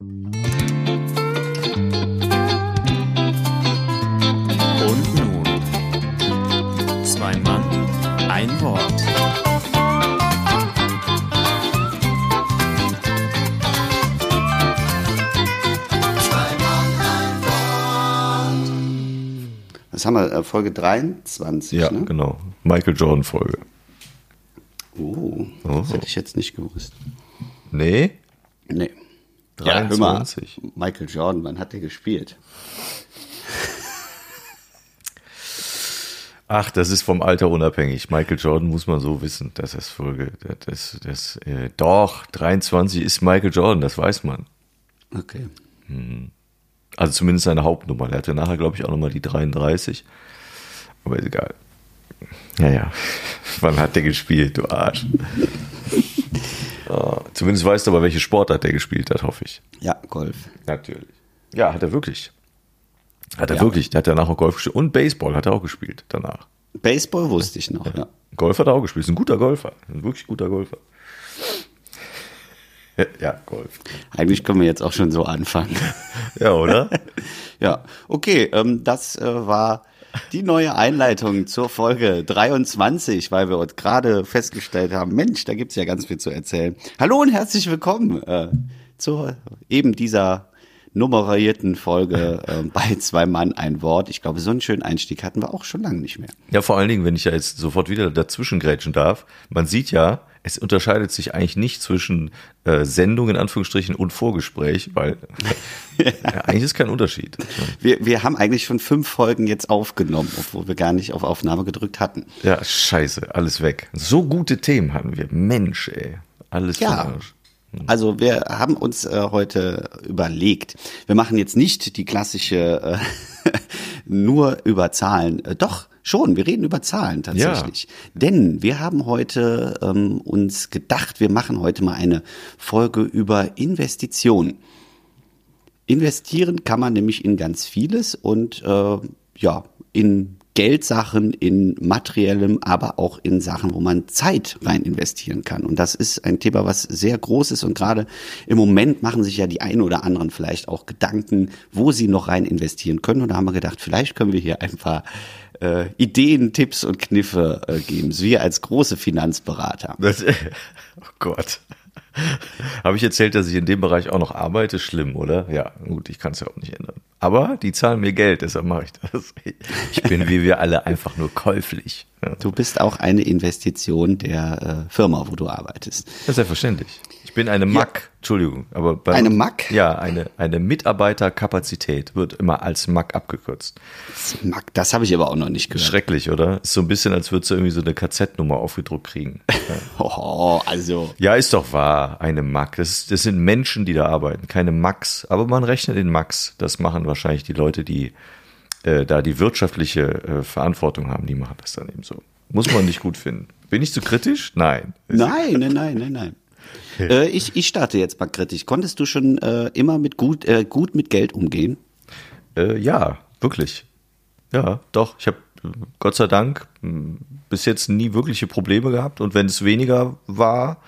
Und nun, zwei Mann, ein Wort. Was haben wir? äh, Folge 23, Ja, ne? genau. Michael Jordan Folge. Oh, Oh. das hätte ich jetzt nicht gewusst. Nee, Nee. 23. Ja, hör mal, Michael Jordan, wann hat der gespielt? Ach, das ist vom Alter unabhängig. Michael Jordan muss man so wissen, dass das Folge, das, das, äh, doch, 23 ist Michael Jordan, das weiß man. Okay. Also zumindest seine Hauptnummer. Er hatte nachher, glaube ich, auch nochmal die 33. Aber ist egal. Ja, ja. Wann hat der gespielt, du Arsch? Ah, zumindest weißt du aber, welche Sportart der gespielt hat, hoffe ich. Ja, Golf. Natürlich. Ja, hat er wirklich. Hat er Ja. wirklich. Der hat danach auch Golf gespielt. Und Baseball hat er auch gespielt danach. Baseball wusste ich noch, ja. Golf hat er auch gespielt. Ist ein guter Golfer. Ein wirklich guter Golfer. Ja, Golf. Eigentlich können wir jetzt auch schon so anfangen. Ja, oder? Ja, okay, ähm, das äh, war die neue Einleitung zur Folge 23, weil wir uns gerade festgestellt haben, Mensch, da gibt's ja ganz viel zu erzählen. Hallo und herzlich willkommen äh, zu eben dieser nummerierten Folge äh, bei Zwei Mann ein Wort. Ich glaube, so einen schönen Einstieg hatten wir auch schon lange nicht mehr. Ja, vor allen Dingen, wenn ich ja jetzt sofort wieder dazwischen grätschen darf. Man sieht ja, es unterscheidet sich eigentlich nicht zwischen äh, Sendung in Anführungsstrichen und Vorgespräch, weil ja, eigentlich ist kein Unterschied. Wir, wir haben eigentlich schon fünf Folgen jetzt aufgenommen, obwohl wir gar nicht auf Aufnahme gedrückt hatten. Ja, scheiße, alles weg. So gute Themen hatten wir. Mensch, ey. Alles Ja. für Arsch. Also wir haben uns äh, heute überlegt, wir machen jetzt nicht die klassische äh, nur über Zahlen. Äh, doch, schon, wir reden über Zahlen tatsächlich. Denn wir haben heute ähm, uns gedacht, wir machen heute mal eine Folge über Investitionen. Investieren kann man nämlich in ganz vieles und äh, ja, in Geldsachen, in materiellem, aber auch in Sachen, wo man Zeit rein investieren kann. Und das ist ein Thema, was sehr groß ist und gerade im Moment machen sich ja die einen oder anderen vielleicht auch Gedanken, wo sie noch rein investieren können. Und da haben wir gedacht, vielleicht können wir hier ein paar äh, Ideen, Tipps und Kniffe äh, geben. Wir als große Finanzberater. Das, oh Gott. Habe ich erzählt, dass ich in dem Bereich auch noch arbeite? Schlimm, oder? Ja, gut, ich kann es ja auch nicht ändern. Aber die zahlen mir Geld, deshalb mache ich das. Ich bin wie wir alle einfach nur käuflich. Ja, Du bist auch eine Investition der äh, Firma, wo du arbeitest. das ist selbstverständlich. Ich bin eine MAC, Entschuldigung, aber bei Eine MAC? Ja, eine, eine Mitarbeiterkapazität wird immer als MAC abgekürzt. Mac, das habe ich aber auch noch nicht gehört. Schrecklich, oder? Ist so ein bisschen, als würdest du irgendwie so eine KZ-Nummer aufgedruckt kriegen. Oh, also. Ja, ist doch wahr, eine MAC. Das, das sind Menschen, die da arbeiten, keine Max. Aber man rechnet in Max. Das machen wahrscheinlich die Leute, die äh, da die wirtschaftliche äh, Verantwortung haben, die machen das dann eben so. Muss man nicht gut finden. Bin ich zu kritisch? Nein. Nein, nein, nein, nein, nein. Äh, ich, ich starte jetzt mal kritisch. Konntest du schon äh, immer mit gut, äh, gut mit Geld umgehen? Äh, ja, wirklich. Ja, doch. Ich habe Gott sei Dank m, bis jetzt nie wirkliche Probleme gehabt. Und wenn es weniger war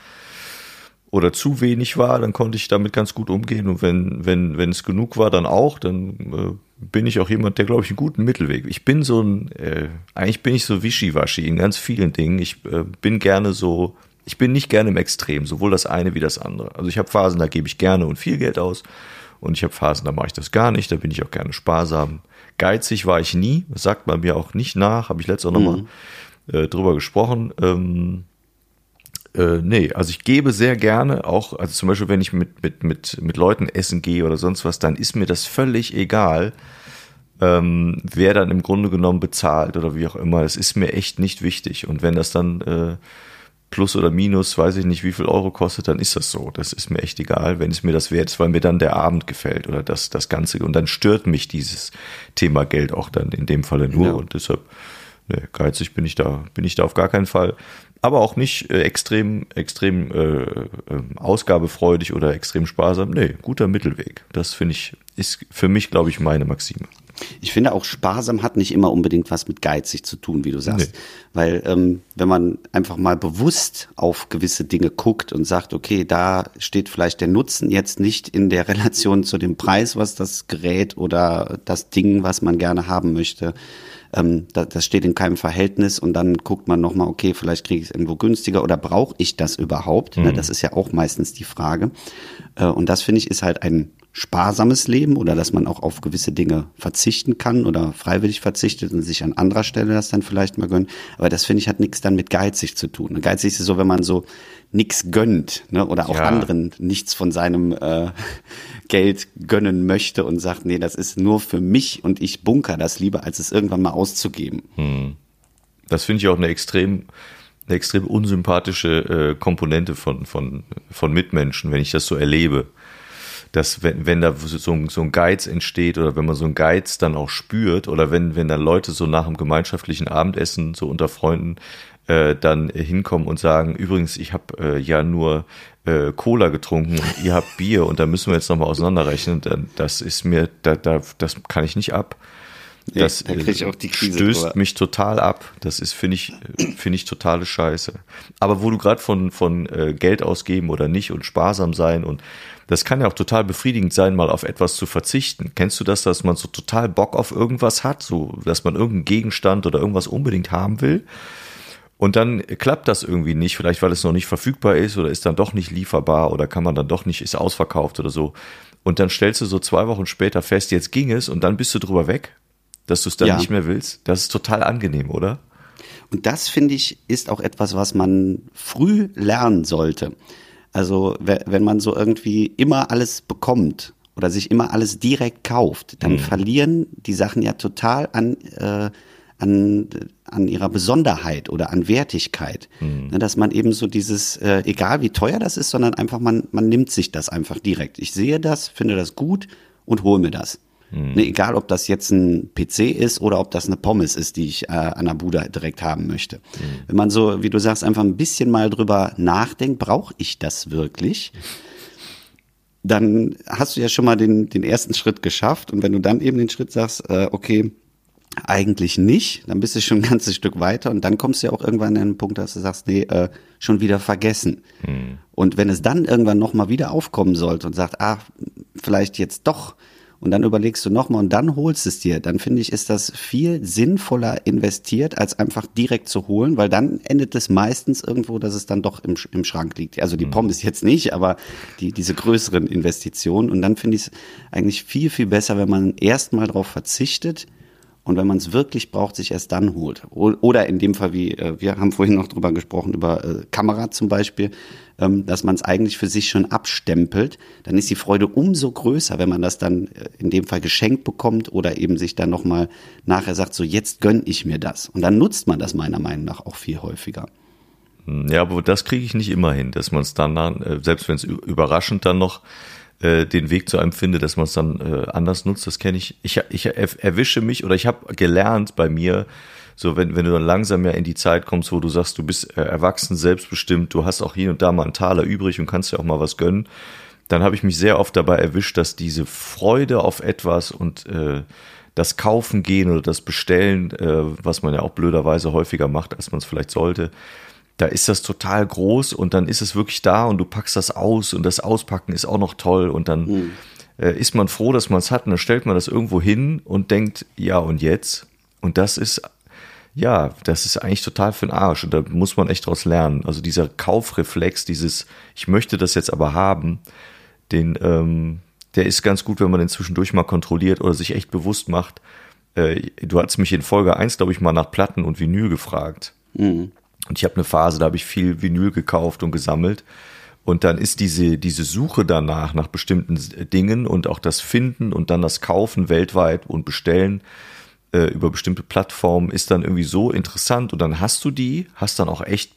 oder zu wenig war, dann konnte ich damit ganz gut umgehen. Und wenn, wenn, wenn es genug war, dann auch, dann äh, bin ich auch jemand, der, glaube ich, einen guten Mittelweg. Ich bin so ein, äh, eigentlich bin ich so wischiwaschi in ganz vielen Dingen. Ich bin gerne so, ich bin nicht gerne im Extrem, sowohl das eine wie das andere. Also ich habe Phasen, da gebe ich gerne und viel Geld aus. Und ich habe Phasen, da mache ich das gar nicht, da bin ich auch gerne sparsam. Geizig war ich nie, das sagt man mir auch nicht nach, habe ich letztes auch nochmal äh, drüber gesprochen. Ähm, äh, nee, also ich gebe sehr gerne, auch, also zum Beispiel, wenn ich mit, mit, mit, mit Leuten essen gehe oder sonst was, dann ist mir das völlig egal, ähm, wer dann im Grunde genommen bezahlt oder wie auch immer. Das ist mir echt nicht wichtig. Und wenn das dann äh, plus oder minus, weiß ich nicht, wie viel Euro kostet, dann ist das so. Das ist mir echt egal, wenn es mir das wert ist, weil mir dann der Abend gefällt oder das, das Ganze. Und dann stört mich dieses Thema Geld auch dann in dem Falle nur. Ja. Und deshalb, ne, geizig bin ich da, bin ich da auf gar keinen Fall. Aber auch nicht äh, extrem, extrem äh, äh, ausgabefreudig oder extrem sparsam. Nee, guter Mittelweg. Das finde ich, ist für mich, glaube ich, meine Maxime. Ich finde auch sparsam hat nicht immer unbedingt was mit geizig zu tun, wie du sagst. Nee. Weil ähm, wenn man einfach mal bewusst auf gewisse Dinge guckt und sagt, okay, da steht vielleicht der Nutzen jetzt nicht in der Relation zu dem Preis, was das Gerät oder das Ding, was man gerne haben möchte, ähm, das, das steht in keinem Verhältnis und dann guckt man nochmal, okay, vielleicht kriege ich es irgendwo günstiger oder brauche ich das überhaupt? Ne, mhm. Das ist ja auch meistens die Frage. Äh, und das finde ich ist halt ein sparsames Leben oder dass man auch auf gewisse Dinge verzichten kann oder freiwillig verzichtet und sich an anderer Stelle das dann vielleicht mal gönnt. Aber das finde ich hat nichts dann mit geizig zu tun. Geizig ist so, wenn man so nichts gönnt ne? oder auch ja. anderen nichts von seinem äh, Geld gönnen möchte und sagt, nee, das ist nur für mich und ich bunker das lieber, als es irgendwann mal auszugeben. Hm. Das finde ich auch eine extrem eine extrem unsympathische äh, Komponente von, von, von Mitmenschen, wenn ich das so erlebe dass wenn, wenn da so, so ein Geiz entsteht oder wenn man so ein Geiz dann auch spürt oder wenn, wenn dann Leute so nach einem gemeinschaftlichen Abendessen so unter Freunden äh, dann hinkommen und sagen, übrigens, ich habe äh, ja nur äh, Cola getrunken und ihr habt Bier und da müssen wir jetzt nochmal auseinanderrechnen, dann, das ist mir, da, da, das kann ich nicht ab. Das da stößt drüber. mich total ab. Das ist, finde ich, finde ich totale Scheiße. Aber wo du gerade von, von äh, Geld ausgeben oder nicht und sparsam sein und das kann ja auch total befriedigend sein, mal auf etwas zu verzichten. Kennst du das, dass man so total Bock auf irgendwas hat, so, dass man irgendeinen Gegenstand oder irgendwas unbedingt haben will? Und dann klappt das irgendwie nicht, vielleicht weil es noch nicht verfügbar ist oder ist dann doch nicht lieferbar oder kann man dann doch nicht, ist ausverkauft oder so. Und dann stellst du so zwei Wochen später fest, jetzt ging es und dann bist du drüber weg, dass du es dann ja. nicht mehr willst. Das ist total angenehm, oder? Und das finde ich ist auch etwas, was man früh lernen sollte. Also wenn man so irgendwie immer alles bekommt oder sich immer alles direkt kauft, dann mhm. verlieren die Sachen ja total an, äh, an, an ihrer Besonderheit oder an Wertigkeit. Mhm. Ne, dass man eben so dieses, äh, egal wie teuer das ist, sondern einfach man, man nimmt sich das einfach direkt. Ich sehe das, finde das gut und hole mir das. Mhm. Ne, egal, ob das jetzt ein PC ist oder ob das eine Pommes ist, die ich äh, an der Bude direkt haben möchte. Mhm. Wenn man so, wie du sagst, einfach ein bisschen mal drüber nachdenkt, brauche ich das wirklich? Dann hast du ja schon mal den, den ersten Schritt geschafft. Und wenn du dann eben den Schritt sagst, äh, okay, eigentlich nicht, dann bist du schon ein ganzes Stück weiter und dann kommst du ja auch irgendwann an den Punkt, dass du sagst, nee, äh, schon wieder vergessen. Mhm. Und wenn es dann irgendwann nochmal wieder aufkommen sollte und sagt, ah, vielleicht jetzt doch und dann überlegst du nochmal und dann holst es dir, dann finde ich, ist das viel sinnvoller investiert, als einfach direkt zu holen, weil dann endet es meistens irgendwo, dass es dann doch im, im Schrank liegt. Also die mhm. Pommes jetzt nicht, aber die, diese größeren Investitionen. Und dann finde ich es eigentlich viel, viel besser, wenn man erstmal darauf verzichtet, und wenn man es wirklich braucht, sich erst dann holt. Oder in dem Fall, wie äh, wir haben vorhin noch drüber gesprochen, über äh, Kamera zum Beispiel, ähm, dass man es eigentlich für sich schon abstempelt, dann ist die Freude umso größer, wenn man das dann äh, in dem Fall geschenkt bekommt oder eben sich dann nochmal nachher sagt, so jetzt gönn ich mir das. Und dann nutzt man das meiner Meinung nach auch viel häufiger. Ja, aber das kriege ich nicht immer hin, dass man es dann, selbst wenn es überraschend dann noch äh, den Weg zu einem finde, dass man es dann äh, anders nutzt, das kenne ich. Ich, ich erwische mich oder ich habe gelernt bei mir, so wenn, wenn du dann langsam ja in die Zeit kommst, wo du sagst, du bist äh, erwachsen, selbstbestimmt, du hast auch hier und da mal einen Taler übrig und kannst ja auch mal was gönnen, dann habe ich mich sehr oft dabei erwischt, dass diese Freude auf etwas und äh, das Kaufen gehen oder das Bestellen, äh, was man ja auch blöderweise häufiger macht, als man es vielleicht sollte, da ist das total groß und dann ist es wirklich da und du packst das aus und das Auspacken ist auch noch toll und dann mhm. äh, ist man froh, dass man es hat und dann stellt man das irgendwo hin und denkt, ja und jetzt? Und das ist, ja, das ist eigentlich total für den Arsch und da muss man echt draus lernen. Also dieser Kaufreflex, dieses, ich möchte das jetzt aber haben, den, ähm, der ist ganz gut, wenn man den zwischendurch mal kontrolliert oder sich echt bewusst macht. Äh, du hast mich in Folge 1, glaube ich, mal nach Platten und Vinyl gefragt. Mhm. Und ich habe eine Phase, da habe ich viel Vinyl gekauft und gesammelt. Und dann ist diese, diese Suche danach, nach bestimmten Dingen und auch das Finden und dann das Kaufen weltweit und Bestellen äh, über bestimmte Plattformen ist dann irgendwie so interessant. Und dann hast du die, hast dann auch echt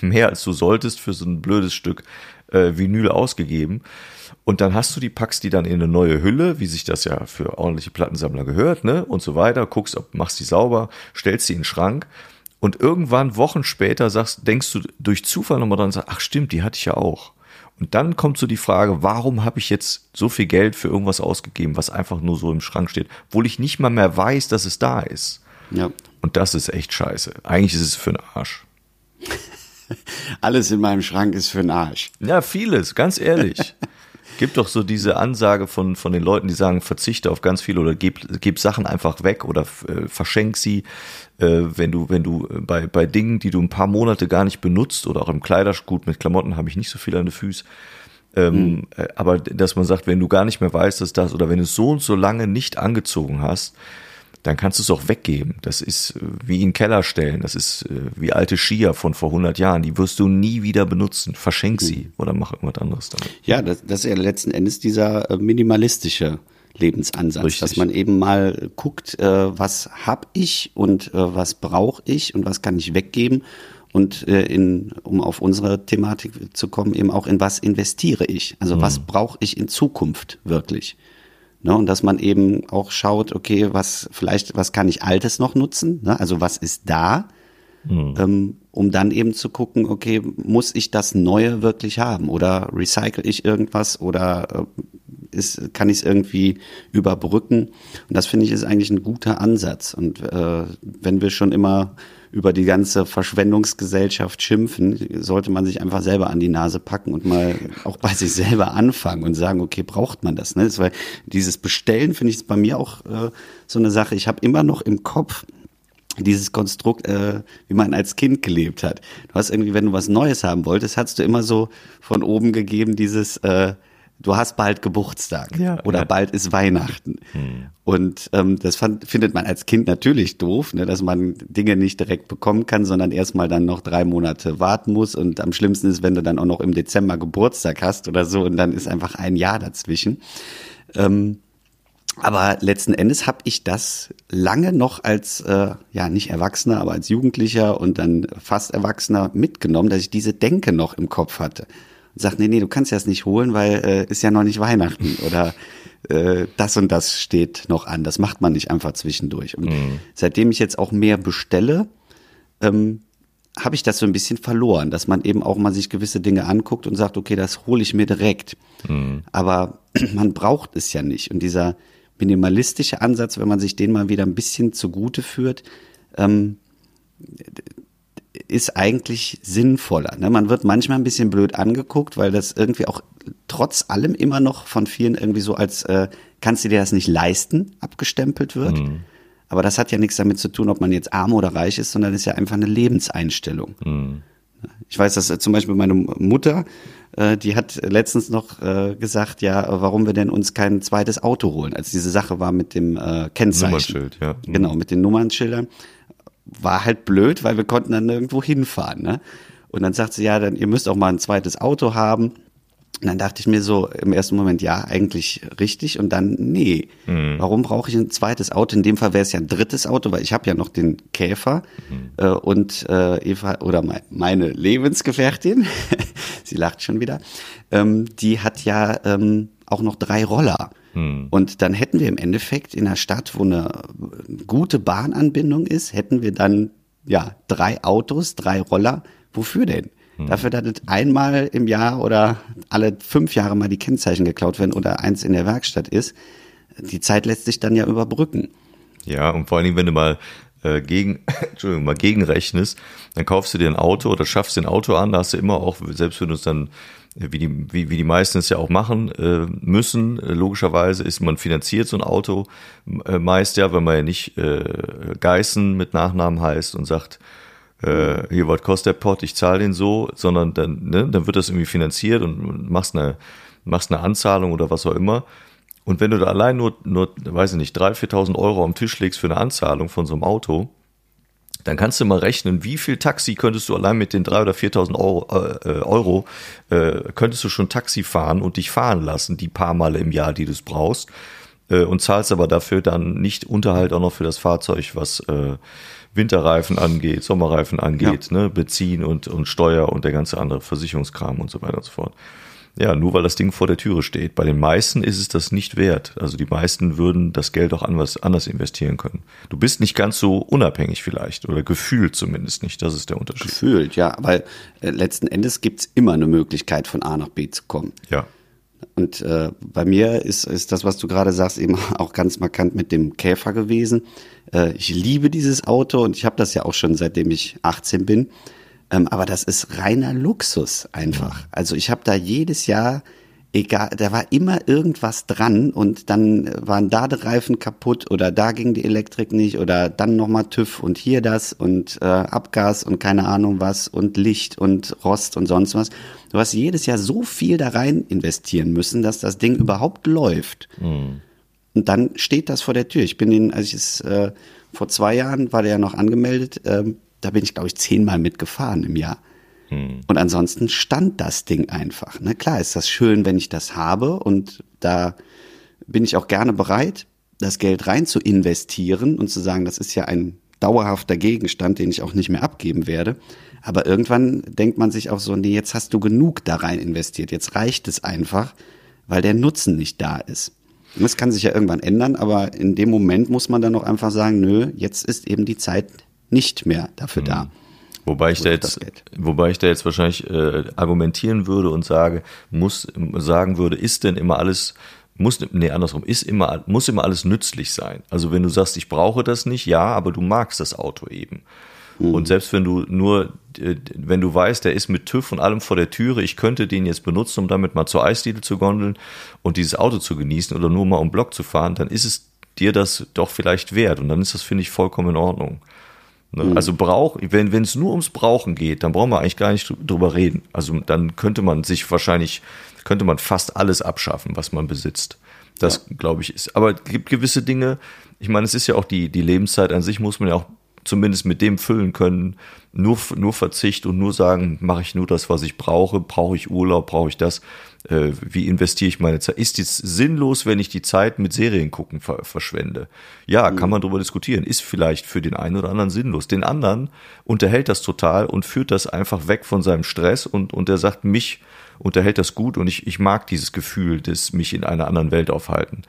mehr als du solltest für so ein blödes Stück äh, Vinyl ausgegeben. Und dann hast du die, packst die dann in eine neue Hülle, wie sich das ja für ordentliche Plattensammler gehört, ne? Und so weiter, guckst, ob, machst die sauber, stellst sie in den Schrank und irgendwann, Wochen später, sagst, denkst du durch Zufall nochmal dran und sagst, ach stimmt, die hatte ich ja auch. Und dann kommt so die Frage, warum habe ich jetzt so viel Geld für irgendwas ausgegeben, was einfach nur so im Schrank steht, obwohl ich nicht mal mehr weiß, dass es da ist. Ja. Und das ist echt scheiße. Eigentlich ist es für den Arsch. Alles in meinem Schrank ist für den Arsch. Ja, vieles, ganz ehrlich. Gibt doch so diese Ansage von, von den Leuten, die sagen, verzichte auf ganz viel oder gib, gib Sachen einfach weg oder äh, verschenk sie, äh, wenn du, wenn du bei, bei Dingen, die du ein paar Monate gar nicht benutzt oder auch im Kleidergut mit Klamotten habe ich nicht so viel an den Füßen. Ähm, mhm. äh, aber dass man sagt, wenn du gar nicht mehr weißt, dass das oder wenn du es so und so lange nicht angezogen hast, dann kannst du es auch weggeben. Das ist äh, wie in Keller stellen. Das ist äh, wie alte Skier von vor 100 Jahren. Die wirst du nie wieder benutzen. Verschenk sie hm. oder mach irgendwas anderes damit. Ja, das, das ist ja letzten Endes dieser äh, minimalistische Lebensansatz, Richtig. dass man eben mal guckt, was hab ich und was brauche ich und was kann ich weggeben und in, um auf unsere Thematik zu kommen, eben auch in was investiere ich. Also mhm. was brauche ich in Zukunft wirklich? Ne, und dass man eben auch schaut, okay, was vielleicht, was kann ich Altes noch nutzen? Ne? Also was ist da? Mhm. Ähm, um dann eben zu gucken, okay, muss ich das Neue wirklich haben? Oder recycle ich irgendwas oder äh, ist, kann ich es irgendwie überbrücken? Und das finde ich ist eigentlich ein guter Ansatz. Und äh, wenn wir schon immer über die ganze Verschwendungsgesellschaft schimpfen, sollte man sich einfach selber an die Nase packen und mal auch bei sich selber anfangen und sagen, okay, braucht man das? Ne? Das, weil dieses Bestellen finde ich bei mir auch äh, so eine Sache. Ich habe immer noch im Kopf, dieses Konstrukt, äh, wie man als Kind gelebt hat. Du hast irgendwie, wenn du was Neues haben wolltest, hast du immer so von oben gegeben, dieses äh, du hast bald Geburtstag ja, oder ja. bald ist Weihnachten. Hm. Und ähm, das fand, findet man als Kind natürlich doof, ne, dass man Dinge nicht direkt bekommen kann, sondern erstmal dann noch drei Monate warten muss. Und am schlimmsten ist, wenn du dann auch noch im Dezember Geburtstag hast oder so und dann ist einfach ein Jahr dazwischen. Ähm, aber letzten Endes habe ich das lange noch als, äh, ja, nicht Erwachsener, aber als Jugendlicher und dann fast Erwachsener mitgenommen, dass ich diese Denke noch im Kopf hatte sagt, nee, nee, du kannst das nicht holen, weil äh, ist ja noch nicht Weihnachten oder äh, das und das steht noch an. Das macht man nicht einfach zwischendurch. Und mhm. seitdem ich jetzt auch mehr bestelle, ähm, habe ich das so ein bisschen verloren, dass man eben auch mal sich gewisse Dinge anguckt und sagt, okay, das hole ich mir direkt. Mhm. Aber man braucht es ja nicht. Und dieser minimalistische Ansatz, wenn man sich den mal wieder ein bisschen zugute führt, ähm, ist eigentlich sinnvoller. Ne? Man wird manchmal ein bisschen blöd angeguckt, weil das irgendwie auch trotz allem immer noch von vielen irgendwie so als äh, kannst du dir das nicht leisten abgestempelt wird. Mhm. Aber das hat ja nichts damit zu tun, ob man jetzt arm oder reich ist, sondern ist ja einfach eine Lebenseinstellung. Mhm. Ich weiß, dass äh, zum Beispiel meine Mutter, äh, die hat letztens noch äh, gesagt, ja, warum wir denn uns kein zweites Auto holen, als diese Sache war mit dem Kennzeichen. Nummernschild, ja. Genau, mit den Nummernschildern war halt blöd, weil wir konnten dann nirgendwo hinfahren. Ne? Und dann sagt sie, ja, dann ihr müsst auch mal ein zweites Auto haben. Und dann dachte ich mir so im ersten Moment, ja, eigentlich richtig. Und dann, nee, mhm. warum brauche ich ein zweites Auto? In dem Fall wäre es ja ein drittes Auto, weil ich habe ja noch den Käfer mhm. äh, und äh, Eva oder mein, meine Lebensgefährtin, sie lacht schon wieder, ähm, die hat ja ähm, auch noch drei Roller. Hm. Und dann hätten wir im Endeffekt in einer Stadt, wo eine gute Bahnanbindung ist, hätten wir dann ja drei Autos, drei Roller. Wofür denn? Hm. Dafür, dass einmal im Jahr oder alle fünf Jahre mal die Kennzeichen geklaut werden oder eins in der Werkstatt ist. Die Zeit lässt sich dann ja überbrücken. Ja, und vor allen Dingen, wenn du mal äh, gegen, Entschuldigung, mal gegenrechnest, dann kaufst du dir ein Auto oder schaffst dir ein Auto an, da hast du immer auch, selbst wenn du es dann wie die, wie, wie die meisten es ja auch machen äh, müssen. Äh, logischerweise ist man finanziert so ein Auto äh, meist ja, wenn man ja nicht äh, Geißen mit Nachnamen heißt und sagt, äh, hier, was kostet der Pott, ich zahle den so, sondern dann, ne, dann wird das irgendwie finanziert und machst eine, machst eine Anzahlung oder was auch immer. Und wenn du da allein nur, nur, weiß ich nicht, 3.000, 4.000 Euro am Tisch legst für eine Anzahlung von so einem Auto, dann kannst du mal rechnen, wie viel Taxi könntest du allein mit den 3.000 oder 4.000 Euro, äh, äh, Euro äh, könntest du schon Taxi fahren und dich fahren lassen, die paar Male im Jahr, die du es brauchst, äh, und zahlst aber dafür dann nicht Unterhalt auch noch für das Fahrzeug, was äh, Winterreifen angeht, Sommerreifen angeht, ja. ne, Benzin und, und Steuer und der ganze andere Versicherungskram und so weiter und so fort. Ja, nur weil das Ding vor der Türe steht. Bei den meisten ist es das nicht wert. Also die meisten würden das Geld auch anders, anders investieren können. Du bist nicht ganz so unabhängig vielleicht oder gefühlt zumindest nicht. Das ist der Unterschied. Gefühlt, ja. Aber äh, letzten Endes gibt's immer eine Möglichkeit, von A nach B zu kommen. Ja. Und äh, bei mir ist, ist das, was du gerade sagst, eben auch ganz markant mit dem Käfer gewesen. Äh, ich liebe dieses Auto und ich habe das ja auch schon seitdem ich 18 bin. Ähm, aber das ist reiner Luxus einfach. Also ich habe da jedes Jahr, egal, da war immer irgendwas dran und dann waren da die Reifen kaputt oder da ging die Elektrik nicht oder dann nochmal TÜV und hier das und äh, Abgas und keine Ahnung was und Licht und Rost und sonst was. Du hast jedes Jahr so viel da rein investieren müssen, dass das Ding überhaupt läuft. Mhm. Und dann steht das vor der Tür. Ich bin den, als ich es äh, vor zwei Jahren war der ja noch angemeldet, ähm, da bin ich, glaube ich, zehnmal mitgefahren im Jahr. Und ansonsten stand das Ding einfach. Ne? Klar ist das schön, wenn ich das habe und da bin ich auch gerne bereit, das Geld rein zu investieren und zu sagen, das ist ja ein dauerhafter Gegenstand, den ich auch nicht mehr abgeben werde. Aber irgendwann denkt man sich auch so, nee, jetzt hast du genug da rein investiert, jetzt reicht es einfach, weil der Nutzen nicht da ist. Und das kann sich ja irgendwann ändern, aber in dem Moment muss man dann auch einfach sagen, nö, jetzt ist eben die Zeit nicht mehr dafür da. Wobei ich da jetzt, wobei ich da jetzt wahrscheinlich äh, argumentieren würde und sage, muss sagen würde, ist denn immer alles muss nee andersrum ist immer muss immer alles nützlich sein. Also wenn du sagst, ich brauche das nicht, ja, aber du magst das Auto eben. Und selbst wenn du nur, äh, wenn du weißt, der ist mit TÜV und allem vor der Türe, ich könnte den jetzt benutzen, um damit mal zur Eisdiele zu gondeln und dieses Auto zu genießen oder nur mal um Block zu fahren, dann ist es dir das doch vielleicht wert. Und dann ist das, finde ich, vollkommen in Ordnung. Ne? Also brauch, wenn wenn es nur ums Brauchen geht, dann brauchen wir eigentlich gar nicht drüber reden. Also dann könnte man sich wahrscheinlich, könnte man fast alles abschaffen, was man besitzt. Das glaube ich ist. Aber es gibt gewisse Dinge, ich meine, es ist ja auch die, die Lebenszeit an sich, muss man ja auch zumindest mit dem füllen können. Nur, nur Verzicht und nur sagen, mache ich nur das, was ich brauche, brauche ich Urlaub, brauche ich das, äh, wie investiere ich meine Zeit? Ist es sinnlos, wenn ich die Zeit mit Serien gucken ver verschwende? Ja, kann man darüber diskutieren. Ist vielleicht für den einen oder anderen sinnlos. Den anderen unterhält das total und führt das einfach weg von seinem Stress und, und der sagt, mich unterhält das gut und ich, ich mag dieses Gefühl, des mich in einer anderen Welt aufhalten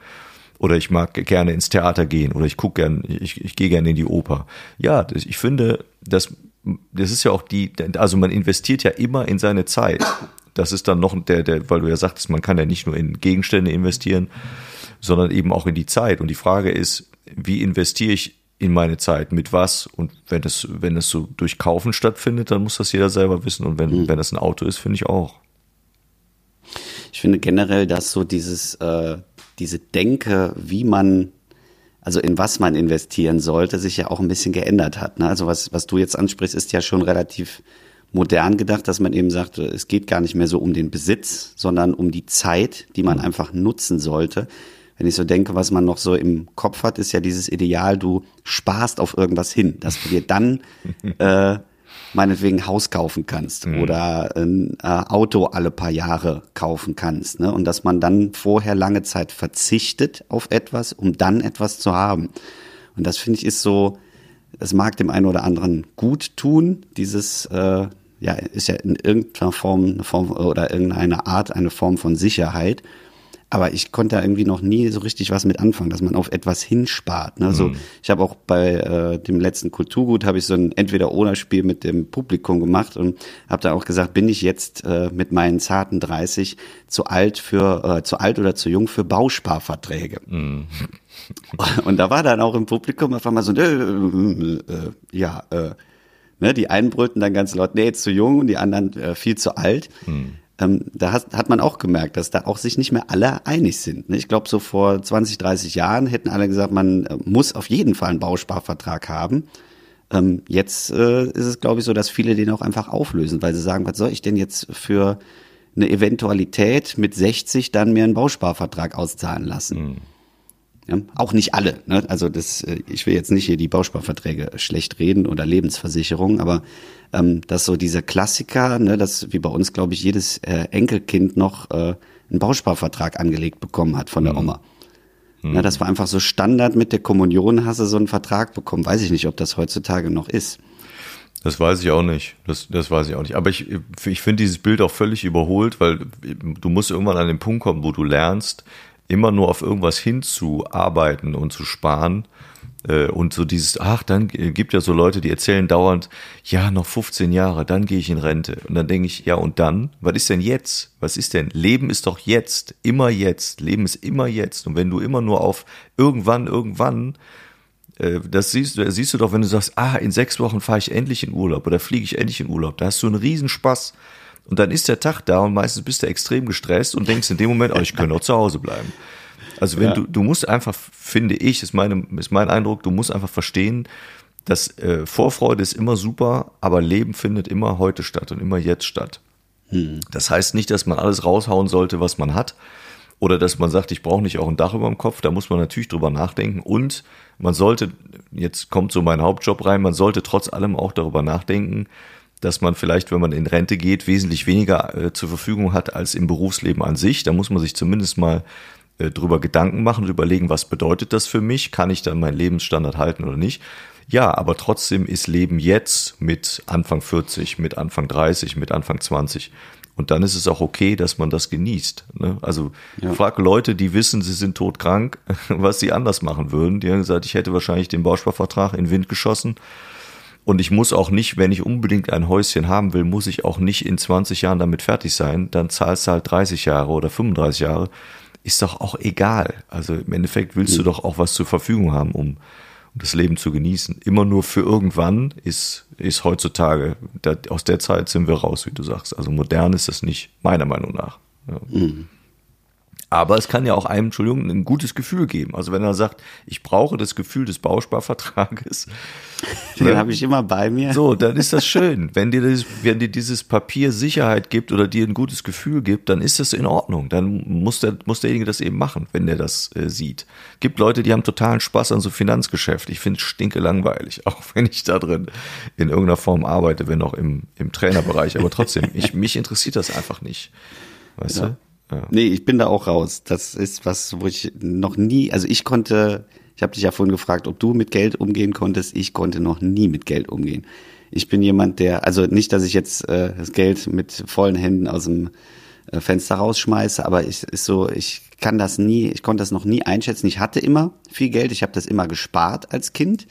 oder ich mag gerne ins Theater gehen oder ich gucke gern, ich, ich gehe gerne in die Oper. Ja, das, ich finde, das, das ist ja auch die, also man investiert ja immer in seine Zeit. Das ist dann noch der, der, weil du ja sagtest, man kann ja nicht nur in Gegenstände investieren, sondern eben auch in die Zeit. Und die Frage ist, wie investiere ich in meine Zeit, mit was? Und wenn es, wenn es so durch Kaufen stattfindet, dann muss das jeder selber wissen. Und wenn, wenn das ein Auto ist, finde ich auch. Ich finde generell, dass so dieses, äh, diese Denke, wie man, also in was man investieren sollte, sich ja auch ein bisschen geändert hat. Ne? Also was, was du jetzt ansprichst, ist ja schon relativ modern gedacht, dass man eben sagt, es geht gar nicht mehr so um den Besitz, sondern um die Zeit, die man einfach nutzen sollte. Wenn ich so denke, was man noch so im Kopf hat, ist ja dieses Ideal, du sparst auf irgendwas hin, dass du dir dann äh, meinetwegen ein Haus kaufen kannst oder ein äh, Auto alle paar Jahre kaufen kannst. Ne? Und dass man dann vorher lange Zeit verzichtet auf etwas, um dann etwas zu haben. Und das finde ich ist so, es mag dem einen oder anderen gut tun, dieses, äh, ja, ist ja in irgendeiner Form, eine Form oder irgendeiner Art eine Form von Sicherheit. Aber ich konnte da irgendwie noch nie so richtig was mit anfangen, dass man auf etwas hinspart. Ne? So, Ich habe auch bei äh, dem letzten Kulturgut habe ich so ein Entweder-Oder-Spiel mit dem Publikum gemacht und habe da auch gesagt, bin ich jetzt äh, mit meinen zarten 30 zu alt für äh, zu alt oder zu jung für Bausparverträge? Und da war dann auch im Publikum einfach mal so, äh, äh, äh, ja, äh, ne, die einen brüllten dann ganz laut, nee, zu jung und die anderen äh, viel zu alt. Ähm, da hat, hat man auch gemerkt, dass da auch sich nicht mehr alle einig sind. Ne? Ich glaube, so vor 20, 30 Jahren hätten alle gesagt, man äh, muss auf jeden Fall einen Bausparvertrag haben. Ähm, jetzt äh, ist es, glaube ich, so, dass viele den auch einfach auflösen, weil sie sagen, was soll ich denn jetzt für eine Eventualität mit 60 dann mir einen Bausparvertrag auszahlen lassen? Ja, auch nicht alle. Ne? Also das, äh, ich will jetzt nicht hier die Bausparverträge schlecht reden oder Lebensversicherung, aber ähm, dass so diese Klassiker, ne, dass wie bei uns, glaube ich, jedes äh, Enkelkind noch äh, einen Bausparvertrag angelegt bekommen hat von der Oma. Ja, das war einfach so Standard mit der Kommunion, hast du so einen Vertrag bekommen. Weiß ich nicht, ob das heutzutage noch ist. Das weiß ich auch nicht. Das, das weiß ich auch nicht. Aber ich, ich finde dieses Bild auch völlig überholt, weil du musst irgendwann an den Punkt kommen, wo du lernst, immer nur auf irgendwas hinzuarbeiten und zu sparen. Äh, und so dieses, ach, dann gibt ja so Leute, die erzählen dauernd, ja, noch 15 Jahre, dann gehe ich in Rente. Und dann denke ich, ja, und dann? Was ist denn jetzt? Was ist denn? Leben ist doch jetzt, immer jetzt. Leben ist immer jetzt. Und wenn du immer nur auf irgendwann, irgendwann äh, das siehst du, siehst du doch, wenn du sagst, ah, in sechs Wochen fahre ich endlich in Urlaub oder fliege ich endlich in Urlaub. Da hast du einen Riesenspaß. Und dann ist der Tag da und meistens bist du extrem gestresst und denkst in dem Moment, oh, ich könnte auch zu Hause bleiben. Also wenn ja. du, du musst einfach, finde ich, ist, meine, ist mein Eindruck, du musst einfach verstehen, dass äh, Vorfreude ist immer super, aber Leben findet immer heute statt und immer jetzt statt. Hm. Das heißt nicht, dass man alles raushauen sollte, was man hat, oder dass man sagt, ich brauche nicht auch ein Dach über dem Kopf, da muss man natürlich drüber nachdenken. Und man sollte, jetzt kommt so mein Hauptjob rein, man sollte trotz allem auch darüber nachdenken, dass man vielleicht, wenn man in Rente geht, wesentlich weniger äh, zur Verfügung hat als im Berufsleben an sich. Da muss man sich zumindest mal äh, drüber Gedanken machen und überlegen, was bedeutet das für mich? Kann ich dann meinen Lebensstandard halten oder nicht? Ja, aber trotzdem ist Leben jetzt mit Anfang 40, mit Anfang 30, mit Anfang 20 und dann ist es auch okay, dass man das genießt. Ne? Also ja. frag Leute, die wissen, sie sind todkrank, was sie anders machen würden. Die haben gesagt, ich hätte wahrscheinlich den Bausparvertrag in den Wind geschossen. Und ich muss auch nicht, wenn ich unbedingt ein Häuschen haben will, muss ich auch nicht in 20 Jahren damit fertig sein. Dann zahlst du halt 30 Jahre oder 35 Jahre. Ist doch auch egal. Also im Endeffekt willst du doch auch was zur Verfügung haben, um und das Leben zu genießen. Immer nur für irgendwann ist, ist heutzutage, da, aus der Zeit sind wir raus, wie du sagst. Also modern ist das nicht, meiner Meinung nach. Ja. Mhm. Aber es kann ja auch einem, Entschuldigung, ein gutes Gefühl geben. Also wenn er sagt, ich brauche das Gefühl des Bausparvertrages. Den ne? habe ich immer bei mir. So, dann ist das schön. Wenn dir, das, wenn dir dieses Papier Sicherheit gibt oder dir ein gutes Gefühl gibt, dann ist das in Ordnung. Dann muss, der, muss derjenige das eben machen, wenn der das äh, sieht. Gibt Leute, die haben totalen Spaß an so Finanzgeschäft. Ich finde es stinke langweilig, auch wenn ich da drin in irgendeiner Form arbeite, wenn auch im, im Trainerbereich. Aber trotzdem, ich, mich interessiert das einfach nicht. Weißt ja. du? Ja. Nee, ich bin da auch raus. Das ist was, wo ich noch nie, also ich konnte, ich habe dich ja vorhin gefragt, ob du mit Geld umgehen konntest. Ich konnte noch nie mit Geld umgehen. Ich bin jemand, der, also nicht, dass ich jetzt äh, das Geld mit vollen Händen aus dem äh, Fenster rausschmeiße, aber ich ist so, ich kann das nie, ich konnte das noch nie einschätzen. Ich hatte immer viel Geld, ich habe das immer gespart als Kind.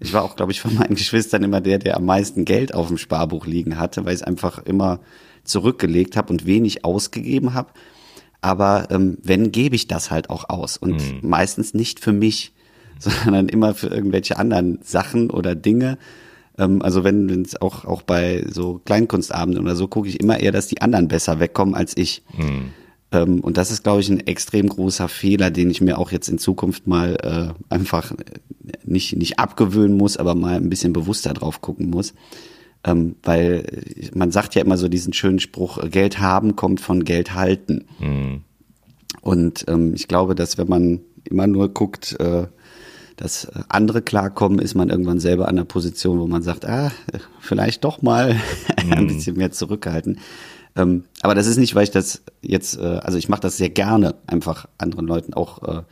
Ich war auch, glaube ich, von meinen Geschwistern immer der, der am meisten Geld auf dem Sparbuch liegen hatte, weil ich es einfach immer zurückgelegt habe und wenig ausgegeben habe. Aber ähm, wenn, gebe ich das halt auch aus. Und mhm. meistens nicht für mich, sondern immer für irgendwelche anderen Sachen oder Dinge. Ähm, also wenn es auch, auch bei so Kleinkunstabenden oder so gucke ich immer eher, dass die anderen besser wegkommen als ich. Mhm. Ähm, und das ist, glaube ich, ein extrem großer Fehler, den ich mir auch jetzt in Zukunft mal äh, einfach nicht, nicht abgewöhnen muss, aber mal ein bisschen bewusster drauf gucken muss. Ähm, weil man sagt ja immer so diesen schönen Spruch, Geld haben kommt von Geld halten. Mhm. Und ähm, ich glaube, dass wenn man immer nur guckt, äh, dass andere klarkommen, ist man irgendwann selber an der Position, wo man sagt, ah, vielleicht doch mal mhm. ein bisschen mehr zurückhalten. Ähm, aber das ist nicht, weil ich das jetzt, äh, also ich mache das sehr gerne, einfach anderen Leuten auch äh, äh,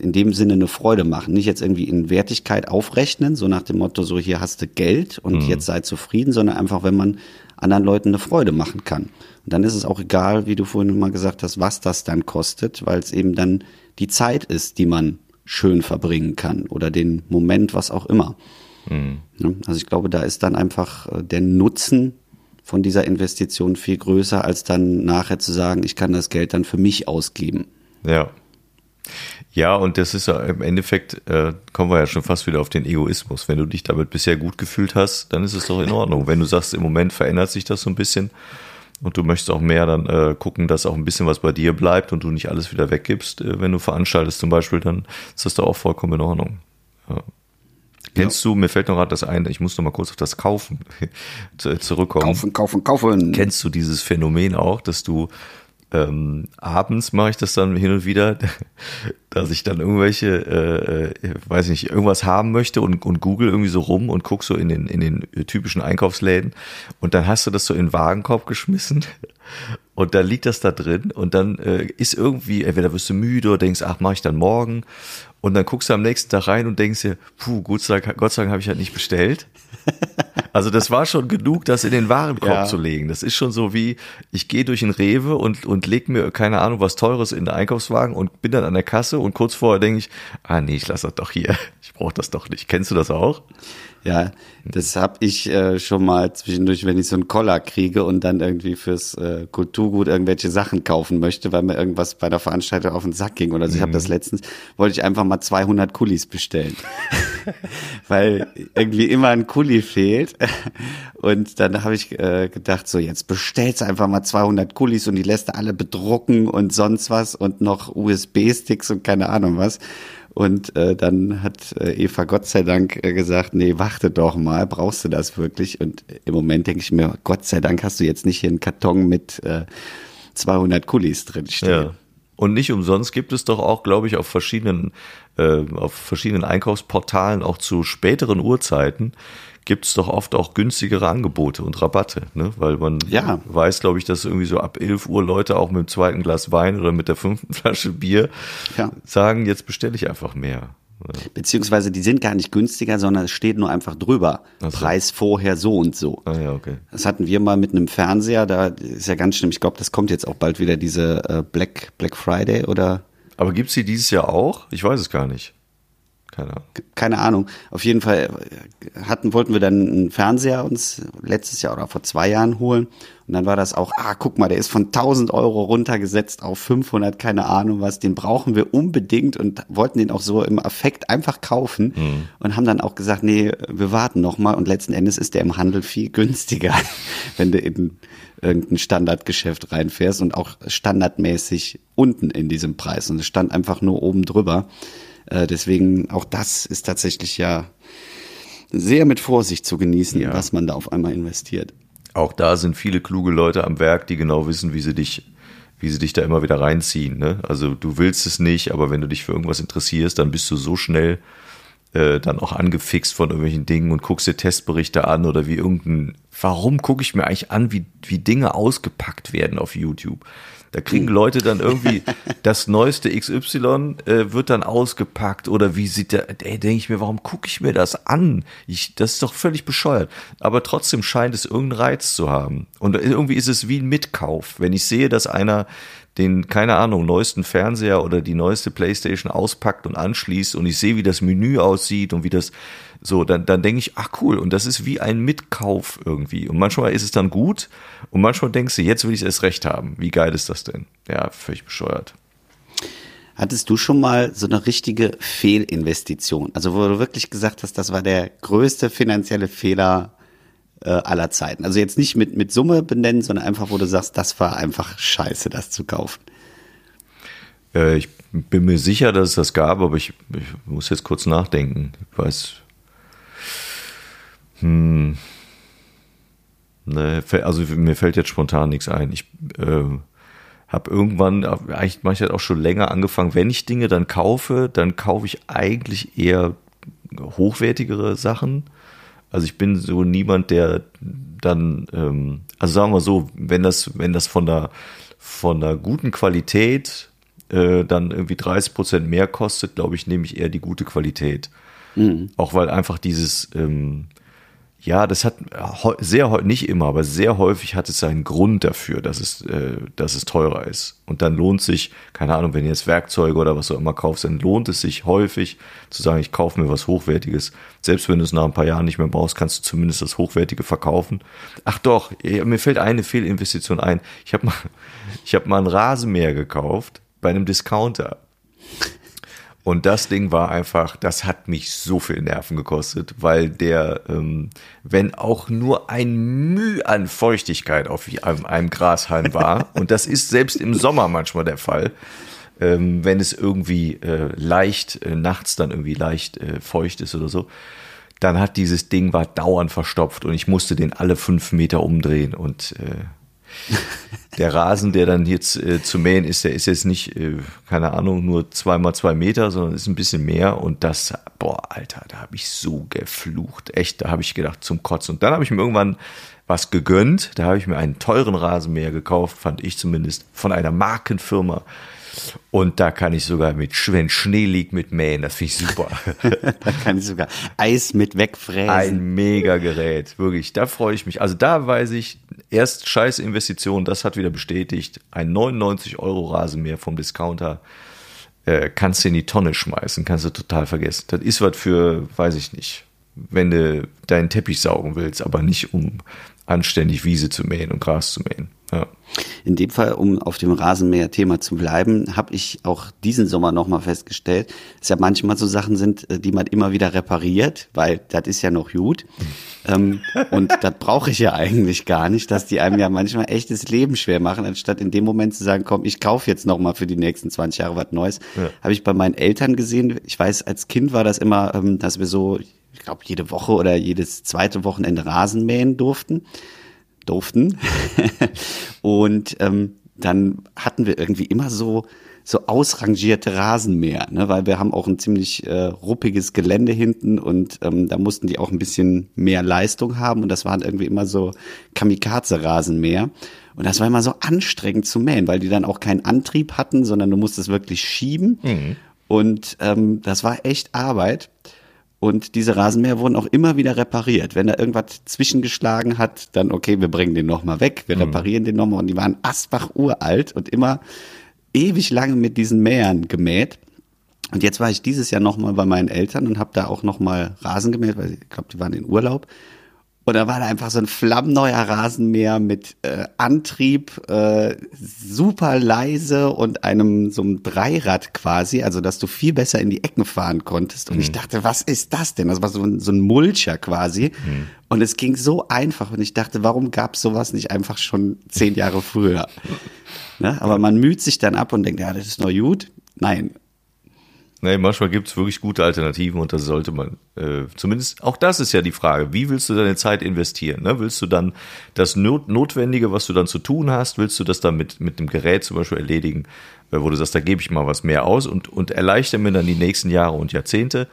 in dem Sinne eine Freude machen. Nicht jetzt irgendwie in Wertigkeit aufrechnen, so nach dem Motto, so hier hast du Geld und mhm. jetzt sei zufrieden, sondern einfach, wenn man anderen Leuten eine Freude machen kann. Und dann ist es auch egal, wie du vorhin mal gesagt hast, was das dann kostet, weil es eben dann die Zeit ist, die man schön verbringen kann oder den Moment, was auch immer. Mhm. Also ich glaube, da ist dann einfach äh, der Nutzen von dieser Investition viel größer, als dann nachher zu sagen, ich kann das Geld dann für mich ausgeben. Ja, ja, und das ist ja im Endeffekt, äh, kommen wir ja schon fast wieder auf den Egoismus. Wenn du dich damit bisher gut gefühlt hast, dann ist es doch in Ordnung. Wenn du sagst, im Moment verändert sich das so ein bisschen und du möchtest auch mehr dann äh, gucken, dass auch ein bisschen was bei dir bleibt und du nicht alles wieder weggibst, äh, wenn du veranstaltest zum Beispiel, dann ist das doch auch vollkommen in Ordnung. Ja. Kennst du, mir fällt noch gerade das ein, ich muss noch mal kurz auf das Kaufen zurückkommen. Kaufen, kaufen, kaufen. Kennst du dieses Phänomen auch, dass du ähm, abends mache ich das dann hin und wieder, dass ich dann irgendwelche, äh, äh, weiß nicht, irgendwas haben möchte und, und google irgendwie so rum und guck so in den, in den typischen Einkaufsläden. Und dann hast du das so in den Wagenkorb geschmissen und dann liegt das da drin und dann äh, ist irgendwie, entweder wirst du müde oder denkst, ach, mache ich dann morgen und dann guckst du am nächsten Tag rein und denkst dir, puh, Gott sei Dank, Gott sei Dank habe ich halt nicht bestellt. Also das war schon genug, das in den Warenkorb Ja. zu legen. Das ist schon so wie, ich gehe durch ein Rewe und, und leg mir, keine Ahnung, was Teures in den Einkaufswagen und bin dann an der Kasse und kurz vorher denke ich, ah nee, ich lasse das doch hier. Ich brauche das doch nicht. Kennst du das auch? Ja, das habe ich äh, schon mal zwischendurch, wenn ich so einen Koller kriege und dann irgendwie fürs äh, Kulturgut irgendwelche Sachen kaufen möchte, weil mir irgendwas bei der Veranstaltung auf den Sack ging oder so. Ich habe das letztens, wollte ich einfach mal 200 Kulis bestellen, weil irgendwie immer ein Kuli fehlt. Und dann habe ich äh, gedacht, so jetzt bestellst einfach mal 200 Kulis und die lässt alle bedrucken und sonst was und noch USB-Sticks und keine Ahnung was. Und äh, dann hat äh, Eva Gott sei Dank äh, gesagt, nee, warte doch mal, brauchst du das wirklich? Und im Moment denke ich mir, Gott sei Dank hast du jetzt nicht hier einen Karton mit äh, 200 Kulis drinstehen. Ja. Und nicht umsonst gibt es doch auch, glaube ich, auf verschiedenen, äh, auf verschiedenen Einkaufsportalen auch zu späteren Uhrzeiten gibt es doch oft auch günstigere Angebote und Rabatte, ne? Weil man Ja. weiß, glaube ich, dass irgendwie so ab 11 Uhr Leute auch mit dem zweiten Glas Wein oder mit der fünften Flasche Bier Ja. sagen, jetzt bestelle ich einfach mehr. Beziehungsweise die sind gar nicht günstiger, sondern es steht nur einfach drüber. So. Preis vorher so und so. Ah ja, okay. Das hatten wir mal mit einem Fernseher, da ist ja ganz schlimm. Ich glaube, das kommt jetzt auch bald wieder diese äh, Black, Black Friday oder Aber gibt's die dieses Jahr auch? Ich weiß es gar nicht. Keine Ahnung. keine Ahnung. Auf jeden Fall äh, hatten, wollten wir dann einen Fernseher uns letztes Jahr oder vor zwei Jahren holen. Und dann war das auch, ah, guck mal, der ist von 1000 Euro runtergesetzt auf 500, keine Ahnung was. Den brauchen wir unbedingt und wollten den auch so im Affekt einfach kaufen. Und haben dann auch gesagt, nee, wir warten noch mal. Und letzten Endes ist der im Handel viel günstiger, wenn du in irgendein Standardgeschäft reinfährst und auch standardmäßig unten in diesem Preis. Und es stand einfach nur oben drüber. Äh, deswegen auch das ist tatsächlich ja sehr mit Vorsicht zu genießen, Ja. was man da auf einmal investiert. Auch da sind viele kluge Leute am Werk, die genau wissen, wie sie dich, wie sie dich da immer wieder reinziehen. Ne? Also du willst es nicht, aber wenn du dich für irgendwas interessierst, dann bist du so schnell äh, dann auch angefixt von irgendwelchen Dingen und guckst dir Testberichte an oder wie irgendein. Warum gucke ich mir eigentlich an, wie, wie Dinge ausgepackt werden auf YouTube? Da kriegen Leute dann irgendwie das neueste XY äh, wird dann ausgepackt oder wie sieht der, ey, denke ich mir, warum gucke ich mir das an? Ich, das ist doch völlig bescheuert. Aber trotzdem scheint es irgendeinen Reiz zu haben. Und irgendwie ist es wie ein Mitkauf. Wenn ich sehe, dass einer den, keine Ahnung, neuesten Fernseher oder die neueste Playstation auspackt und anschließt und ich sehe, wie das Menü aussieht und wie das so, dann, dann denke ich, ach cool, und das ist wie ein Mitkauf irgendwie. Und manchmal ist es dann gut und manchmal denkst du, jetzt will ich es erst recht haben. Wie geil ist das denn? Ja, völlig bescheuert. Hattest du schon mal so eine richtige Fehlinvestition? Also wo du wirklich gesagt hast, das war der größte finanzielle Fehler äh, aller Zeiten. Also jetzt nicht mit, mit Summe benennen, sondern einfach, wo du sagst, das war einfach scheiße, das zu kaufen. Äh, ich bin mir sicher, dass es das gab, aber ich, ich muss jetzt kurz nachdenken. Ich weiß. Hm. Ne, also mir fällt jetzt spontan nichts ein. Ich äh, habe irgendwann, eigentlich mache ich halt auch schon länger angefangen, wenn ich Dinge dann kaufe, dann kaufe ich eigentlich eher hochwertigere Sachen. Also ich bin so niemand, der dann, ähm, also sagen wir so, wenn das, wenn das von der von der guten Qualität äh, dann irgendwie 30 Prozent mehr kostet, glaube ich, nehme ich eher die gute Qualität. Auch weil einfach dieses, ähm, ja, das hat heu- sehr nicht immer, aber sehr häufig hat es seinen Grund dafür, dass es, äh, dass es teurer ist. Und dann lohnt sich, keine Ahnung, wenn ihr jetzt Werkzeuge oder was auch immer kaufst, dann lohnt es sich häufig zu sagen, ich kaufe mir was Hochwertiges. Selbst wenn du es nach ein paar Jahren nicht mehr brauchst, kannst du zumindest das Hochwertige verkaufen. Ach doch, mir fällt eine Fehlinvestition ein. Ich habe mal, ich habe mal ein Rasenmäher gekauft bei einem Discounter. Und das Ding war einfach, das hat mich so viel Nerven gekostet, weil der, ähm, wenn auch nur ein Müh an Feuchtigkeit auf einem, einem Grashalm war, und das ist selbst im Sommer manchmal der Fall, ähm, wenn es irgendwie äh, leicht, äh, nachts dann irgendwie leicht äh, feucht ist oder so, dann hat dieses Ding war dauernd verstopft und ich musste den alle fünf Meter umdrehen und äh, der Rasen, der dann jetzt äh, zu mähen ist, der ist jetzt nicht, äh, keine Ahnung, nur zweimal zwei Meter, sondern ist ein bisschen mehr. Und das, boah, Alter, da habe ich so geflucht. Echt, da habe ich gedacht, zum Kotzen. Und dann habe ich mir irgendwann was gegönnt. Da habe ich mir einen teuren Rasenmäher gekauft, fand ich zumindest, von einer Markenfirma. Und da kann ich sogar mit, wenn Schnee liegt, mit mähen. Das finde ich super. da kann ich sogar Eis mit wegfräsen. Ein mega Gerät, wirklich. Da freue ich mich. Also da weiß ich, erst scheiß Investition, das hat wieder bestätigt. Ein 99 Euro Rasenmäher vom Discounter äh, kannst du in die Tonne schmeißen, kannst du total vergessen. Das ist was für, weiß ich nicht, wenn du deinen Teppich saugen willst, aber nicht um anständig Wiese zu mähen und Gras zu mähen. Ja. In dem Fall, um auf dem Rasenmäher-Thema zu bleiben, habe ich auch diesen Sommer nochmal festgestellt, dass ja manchmal so Sachen sind, äh, die man immer wieder repariert, weil das ist ja noch gut. ähm, und das brauche ich ja eigentlich gar nicht, dass die einem ja manchmal echtes Leben schwer machen, anstatt in dem Moment zu sagen, komm, ich kaufe jetzt nochmal für die nächsten 20 Jahre was Neues. Ja. Habe ich bei meinen Eltern gesehen. Ich weiß, als Kind war das immer, ähm, dass wir so, ich glaube, jede Woche oder jedes zweite Wochenende Rasen mähen durften durften. und ähm, dann hatten wir irgendwie immer so so ausrangierte Rasenmäher, ne? weil wir haben auch ein ziemlich äh, ruppiges Gelände hinten und ähm, da mussten die auch ein bisschen mehr Leistung haben und das waren irgendwie immer so Kamikaze-Rasenmäher. Und das war immer so anstrengend zu mähen, weil die dann auch keinen Antrieb hatten, sondern du musstest wirklich schieben. Mhm. Und ähm, das war echt Arbeit. Und diese Rasenmäher wurden auch immer wieder repariert. Wenn da irgendwas zwischengeschlagen hat, dann okay, wir bringen den nochmal weg, wir mhm. reparieren den nochmal. Und die waren asbach uralt und immer ewig lange mit diesen Mähern gemäht. Und jetzt war ich dieses Jahr nochmal bei meinen Eltern und habe da auch nochmal Rasen gemäht, weil ich glaube, die waren in Urlaub. Und da war da einfach so ein flammneuer Rasenmäher mit äh, Antrieb, äh, super leise und einem so einem Dreirad quasi, also dass du viel besser in die Ecken fahren konntest. Und mhm. ich dachte, was ist das denn? Das war so ein, so ein Mulcher quasi. Mhm. Und es ging so einfach. Und ich dachte, warum gab es sowas nicht einfach schon zehn Jahre früher? ne? Aber man müht sich dann ab und denkt, ja, das ist noch gut. Nein, Nee, manchmal gibt es wirklich gute Alternativen und das sollte man äh, zumindest, auch das ist ja die Frage, wie willst du deine Zeit investieren? Ne? Willst du dann das Not Notwendige, was du dann zu tun hast, willst du das dann mit, mit dem Gerät zum Beispiel erledigen, äh, wo du sagst, da gebe ich mal was mehr aus und, und erleichter mir dann die nächsten Jahre und Jahrzehnte?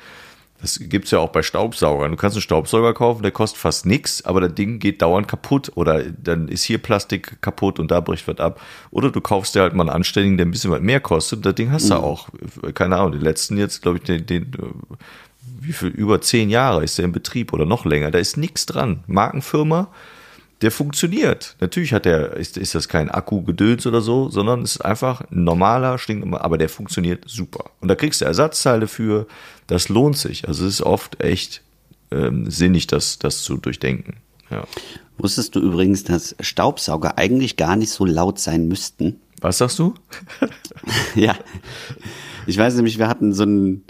Das gibt's ja auch bei Staubsaugern. Du kannst einen Staubsauger kaufen, der kostet fast nichts, aber das Ding geht dauernd kaputt oder dann ist hier Plastik kaputt und da bricht was ab. Oder du kaufst dir halt mal einen anständigen, der ein bisschen was mehr kostet. Das Ding hast du mhm. auch. Keine Ahnung, die letzten jetzt, glaube ich, den, den wie viel, über zehn Jahre ist der in Betrieb oder noch länger. Da ist nichts dran. Markenfirma, der funktioniert. Natürlich hat der, ist, ist das kein Akku-Gedöns oder so, sondern es ist einfach ein normaler, stinknormal, aber der funktioniert super. Und da kriegst du Ersatzteile für, das lohnt sich. Also es ist oft echt ähm, sinnig, das, das zu durchdenken. Ja. Wusstest du übrigens, dass Staubsauger eigentlich gar nicht so laut sein müssten? Was sagst du? ja. Ich weiß nämlich, wir hatten so einen,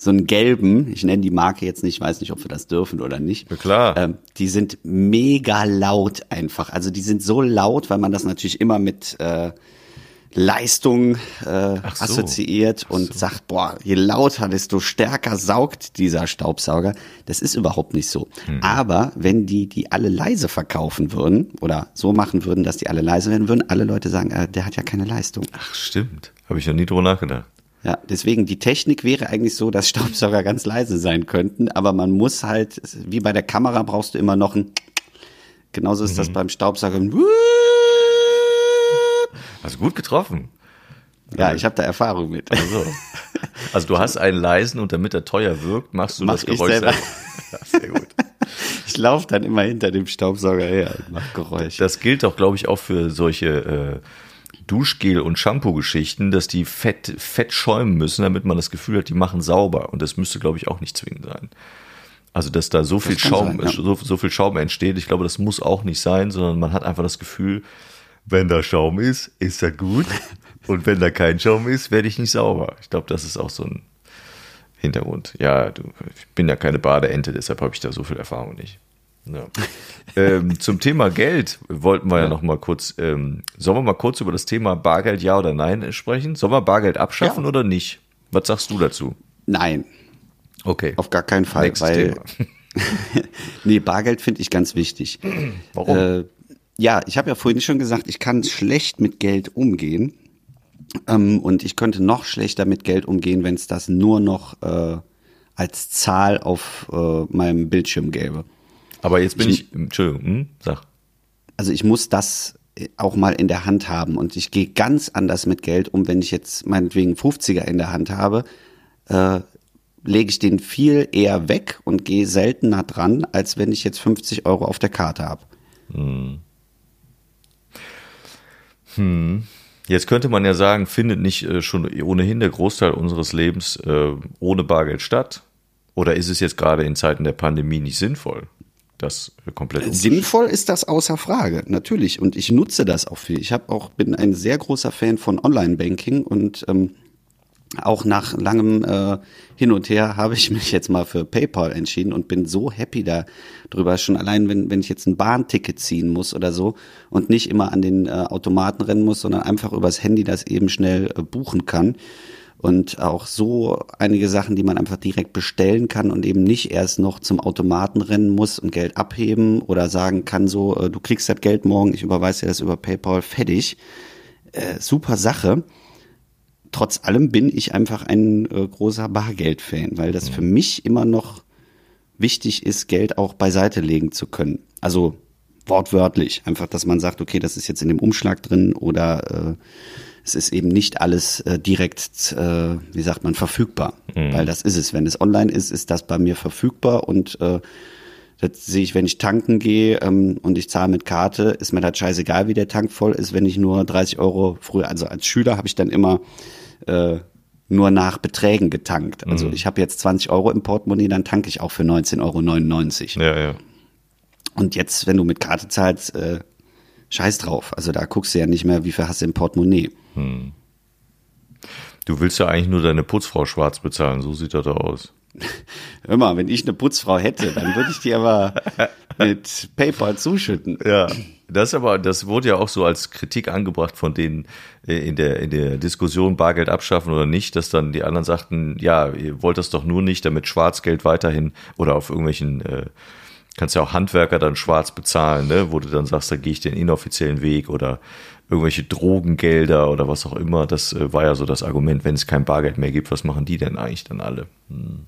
so einen gelben, ich nenne die Marke jetzt nicht, weiß nicht, ob wir das dürfen oder nicht. Ja, klar. Ähm, die sind mega laut einfach. Also die sind so laut, weil man das natürlich immer mit äh, Leistung äh, so. assoziiert und so. sagt, boah, je lauter, desto stärker saugt dieser Staubsauger. Das ist überhaupt nicht so. Mhm. Aber wenn die die alle leise verkaufen würden oder so machen würden, dass die alle leise werden würden, alle Leute sagen, äh, der hat ja keine Leistung. Ach, stimmt. Habe ich noch nie drüber nachgedacht. Ja, deswegen die Technik wäre eigentlich so, dass Staubsauger ganz leise sein könnten, aber man muss halt, wie bei der Kamera brauchst du immer noch ein, genauso ist mhm. das beim Staubsauger. Hast gut getroffen. Ja, ich habe da Erfahrung mit. Also, also du hast einen leisen und damit er teuer wirkt, machst du Mach das Geräusch selber. Ja, sehr gut. Ich laufe dann immer hinter dem Staubsauger her und mach Geräusch. Das gilt doch, glaube ich, auch für solche äh, Duschgel- und Shampoo-Geschichten, dass die fett, fett schäumen müssen, damit man das Gefühl hat, die machen sauber. Und das müsste, glaube ich, auch nicht zwingend sein. Also, dass da so viel Schaum, sein, ja. so, so viel Schaum entsteht, ich glaube, das muss auch nicht sein, sondern man hat einfach das Gefühl, wenn da Schaum ist, ist er gut. Und wenn da kein Schaum ist, werde ich nicht sauber. Ich glaube, das ist auch so ein Hintergrund. Ja, du, ich bin ja keine Badeente, deshalb habe ich da so viel Erfahrung nicht. Ja. ähm, zum Thema Geld wollten wir ja, ja noch mal kurz, ähm, sollen wir mal kurz über das Thema Bargeld ja oder nein sprechen? Sollen wir Bargeld abschaffen ja. oder nicht? Was sagst du dazu? Nein. Okay. Auf gar keinen Fall, Nächstes weil nee, Bargeld finde ich ganz wichtig. Warum? Äh, ja, ich habe ja vorhin schon gesagt, ich kann schlecht mit Geld umgehen. Ähm, und ich könnte noch schlechter mit Geld umgehen, wenn es das nur noch äh, als Zahl auf äh, meinem Bildschirm gäbe. Aber jetzt bin ich, ich Entschuldigung, hm, sag. Also ich muss das auch mal in der Hand haben. Und ich gehe ganz anders mit Geld um, wenn ich jetzt meinetwegen 50er in der Hand habe, äh, lege ich den viel eher weg und gehe seltener dran, als wenn ich jetzt 50 Euro auf der Karte habe. Hm. Hm. Jetzt könnte man ja sagen, findet nicht äh, schon ohnehin der Großteil unseres Lebens äh, ohne Bargeld statt? Oder ist es jetzt gerade in Zeiten der Pandemie nicht sinnvoll? Das komplett Sinnvoll ist das außer Frage, natürlich. Und ich nutze das auch viel. Ich habe auch bin ein sehr großer Fan von Online-Banking und ähm, auch nach langem äh, Hin und Her habe ich mich jetzt mal für PayPal entschieden und bin so happy darüber. Schon allein, wenn, wenn ich jetzt ein Bahnticket ziehen muss oder so und nicht immer an den äh, Automaten rennen muss, sondern einfach übers Handy das eben schnell äh, buchen kann. Und auch so einige Sachen, die man einfach direkt bestellen kann und eben nicht erst noch zum Automaten rennen muss und Geld abheben oder sagen kann so, äh, du kriegst das Geld morgen, ich überweise dir das über PayPal, fertig. Äh, super Sache trotz allem bin ich einfach ein äh, großer Bargeld-Fan, weil das für mich immer noch wichtig ist, Geld auch beiseite legen zu können. Also wortwörtlich, einfach, dass man sagt, okay, das ist jetzt in dem Umschlag drin oder äh, es ist eben nicht alles äh, direkt, äh, wie sagt man, verfügbar. Mhm. Weil das ist es. Wenn es online ist, ist das bei mir verfügbar und äh, das sehe ich, wenn ich tanken gehe ähm, und ich zahle mit Karte, ist mir das scheißegal, wie der Tank voll ist, wenn ich nur 30 Euro früher, also als Schüler habe ich dann immer äh, nur nach Beträgen getankt. Also mhm. ich habe jetzt 20 Euro im Portemonnaie, dann tanke ich auch für 19,99 Euro. Ja, ja. Und jetzt, wenn du mit Karte zahlst, äh, scheiß drauf. Also da guckst du ja nicht mehr, wie viel hast du im Portemonnaie. Hm. Du willst ja eigentlich nur deine Putzfrau schwarz bezahlen, so sieht das aus. Hör mal, wenn ich eine Putzfrau hätte, dann würde ich die aber mit PayPal zuschütten. Ja, das aber, das wurde ja auch so als Kritik angebracht von denen äh, in der, in der Diskussion Bargeld abschaffen oder nicht, dass dann die anderen sagten, ja, ihr wollt das doch nur nicht, damit Schwarzgeld weiterhin oder auf irgendwelchen, äh, kannst ja auch Handwerker dann schwarz bezahlen, ne, wo du dann sagst, da gehe ich den inoffiziellen Weg oder irgendwelche Drogengelder oder was auch immer. Das äh, war ja so das Argument, wenn es kein Bargeld mehr gibt, was machen die denn eigentlich dann alle? Hm.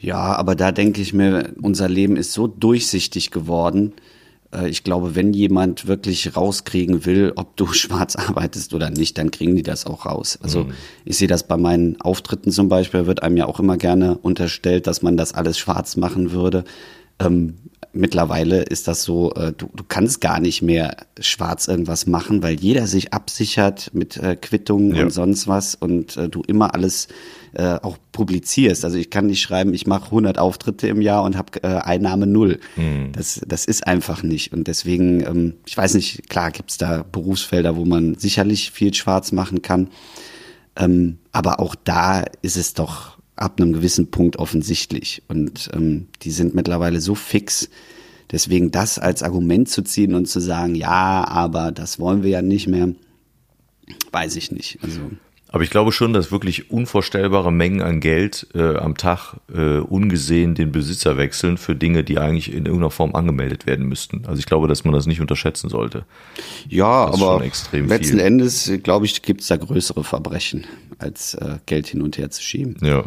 Ja, aber da denke ich mir, unser Leben ist so durchsichtig geworden. Äh, ich glaube, wenn jemand wirklich rauskriegen will, ob du schwarz arbeitest oder nicht, dann kriegen die das auch raus. Also mhm. ich sehe das bei meinen Auftritten zum Beispiel, wird einem ja auch immer gerne unterstellt, dass man das alles schwarz machen würde. Ähm, mittlerweile ist das so, äh, du, du kannst gar nicht mehr schwarz irgendwas machen, weil jeder sich absichert mit äh, Quittungen ja. und sonst was und äh, du immer alles äh, auch publizierst. Also ich kann nicht schreiben, ich mache 100 Auftritte im Jahr und habe äh, Einnahme null. Mhm. Das, das ist einfach nicht. Und deswegen, ähm, ich weiß nicht, klar gibt's da Berufsfelder, wo man sicherlich viel schwarz machen kann. Ähm, aber auch da ist es doch ab einem gewissen Punkt offensichtlich. Und ähm, die sind mittlerweile so fix. Deswegen das als Argument zu ziehen und zu sagen, ja, aber das wollen wir ja nicht mehr, weiß ich nicht. Also aber ich glaube schon, dass wirklich unvorstellbare Mengen an Geld äh, am Tag äh, ungesehen den Besitzer wechseln für Dinge, die eigentlich in irgendeiner Form angemeldet werden müssten. Also ich glaube, dass man das nicht unterschätzen sollte. Ja, aber letzten viel. Endes, glaube ich, gibt es da größere Verbrechen, als äh, Geld hin und her zu schieben. Ja.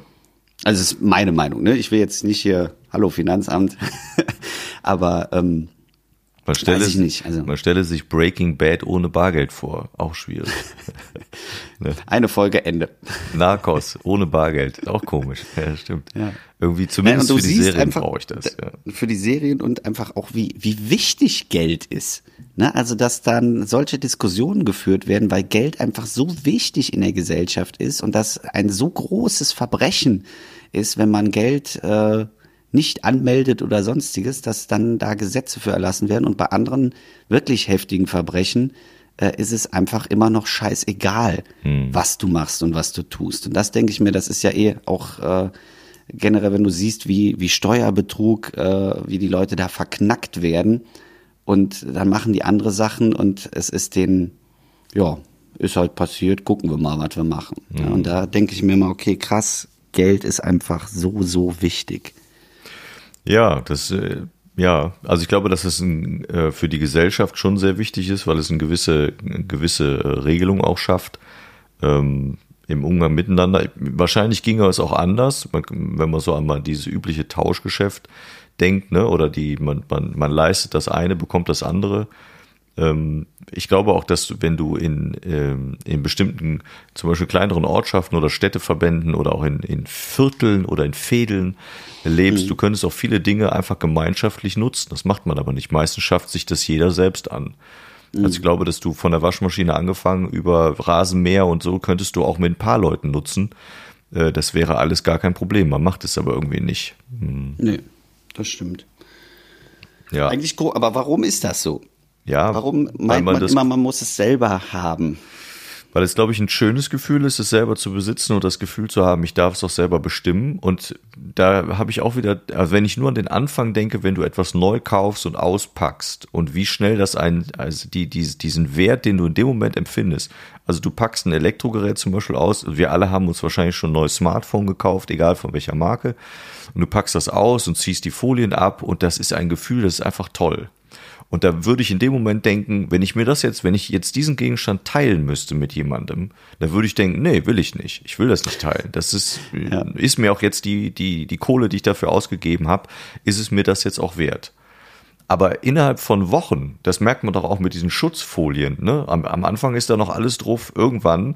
Also das ist meine Meinung, ne? Ich will jetzt nicht hier, hallo Finanzamt, aber ähm, man stelle, Weiß ich nicht. Also. man stelle sich Breaking Bad ohne Bargeld vor. Auch schwierig. ne? Eine Folge Ende. Narcos ohne Bargeld. Auch komisch. Ja, stimmt. Ja. Irgendwie zumindest ja, für die Serien brauche ich das. Ja. Für die Serien und einfach auch, wie, wie wichtig Geld ist. Ne? Also, dass dann solche Diskussionen geführt werden, weil Geld einfach so wichtig in der Gesellschaft ist und das ein so großes Verbrechen ist, wenn man Geld äh, nicht anmeldet oder sonstiges, dass dann da Gesetze für erlassen werden. Und bei anderen wirklich heftigen Verbrechen äh, ist es einfach immer noch scheißegal, hm. was du machst und was du tust. Und das denke ich mir, das ist ja eh auch äh, generell, wenn du siehst, wie, wie Steuerbetrug, äh, wie die Leute da verknackt werden. Und dann machen die andere Sachen und es ist den, ja, ist halt passiert, gucken wir mal, was wir machen. Mhm. Ja, und da denke ich mir mal, okay, krass, Geld ist einfach so, so wichtig. Ja, das, äh, ja, also ich glaube, dass es ein, äh, für die Gesellschaft schon sehr wichtig ist, weil es eine gewisse, eine gewisse äh, Regelung auch schafft. Ähm, im Umgang miteinander. Wahrscheinlich ginge es auch anders, wenn man so einmal dieses übliche Tauschgeschäft denkt, ne? oder die, man, man, man leistet das eine, bekommt das andere. Ähm, ich glaube auch, dass du, wenn du in, ähm, in bestimmten, zum Beispiel kleineren Ortschaften oder Städteverbänden oder auch in, in Vierteln oder in Fädeln lebst, mhm. du könntest auch viele Dinge einfach gemeinschaftlich nutzen. Das macht man aber nicht. Meistens schafft sich das jeder selbst an. Mhm. Also ich glaube, dass du von der Waschmaschine angefangen über Rasenmäher und so könntest du auch mit ein paar Leuten nutzen. Äh, das wäre alles gar kein Problem. Man macht es aber irgendwie nicht. Hm. Nee, das stimmt. Ja. Eigentlich, aber warum ist das so? Ja. Warum meint man, man immer, man muss es selber haben? Weil es, glaube ich, ein schönes Gefühl ist, es selber zu besitzen und das Gefühl zu haben, ich darf es auch selber bestimmen. Und da habe ich auch wieder, also wenn ich nur an den Anfang denke, wenn du etwas neu kaufst und auspackst und wie schnell das ein, also die, die, diesen Wert, den du in dem Moment empfindest. Also du packst ein Elektrogerät zum Beispiel aus, wir alle haben uns wahrscheinlich schon ein neues Smartphone gekauft, egal von welcher Marke. Und du packst das aus und ziehst die Folien ab und das ist ein Gefühl, das ist einfach toll. Und da würde ich in dem Moment denken, wenn ich mir das jetzt, wenn ich jetzt diesen Gegenstand teilen müsste mit jemandem, da würde ich denken, nee, will ich nicht. Ich will das nicht teilen. Das ist, ja. ist mir auch jetzt die, die, die Kohle, die ich dafür ausgegeben habe, ist es mir das jetzt auch wert. Aber innerhalb von Wochen, das merkt man doch auch mit diesen Schutzfolien, ne? Am, am Anfang ist da noch alles drauf. Irgendwann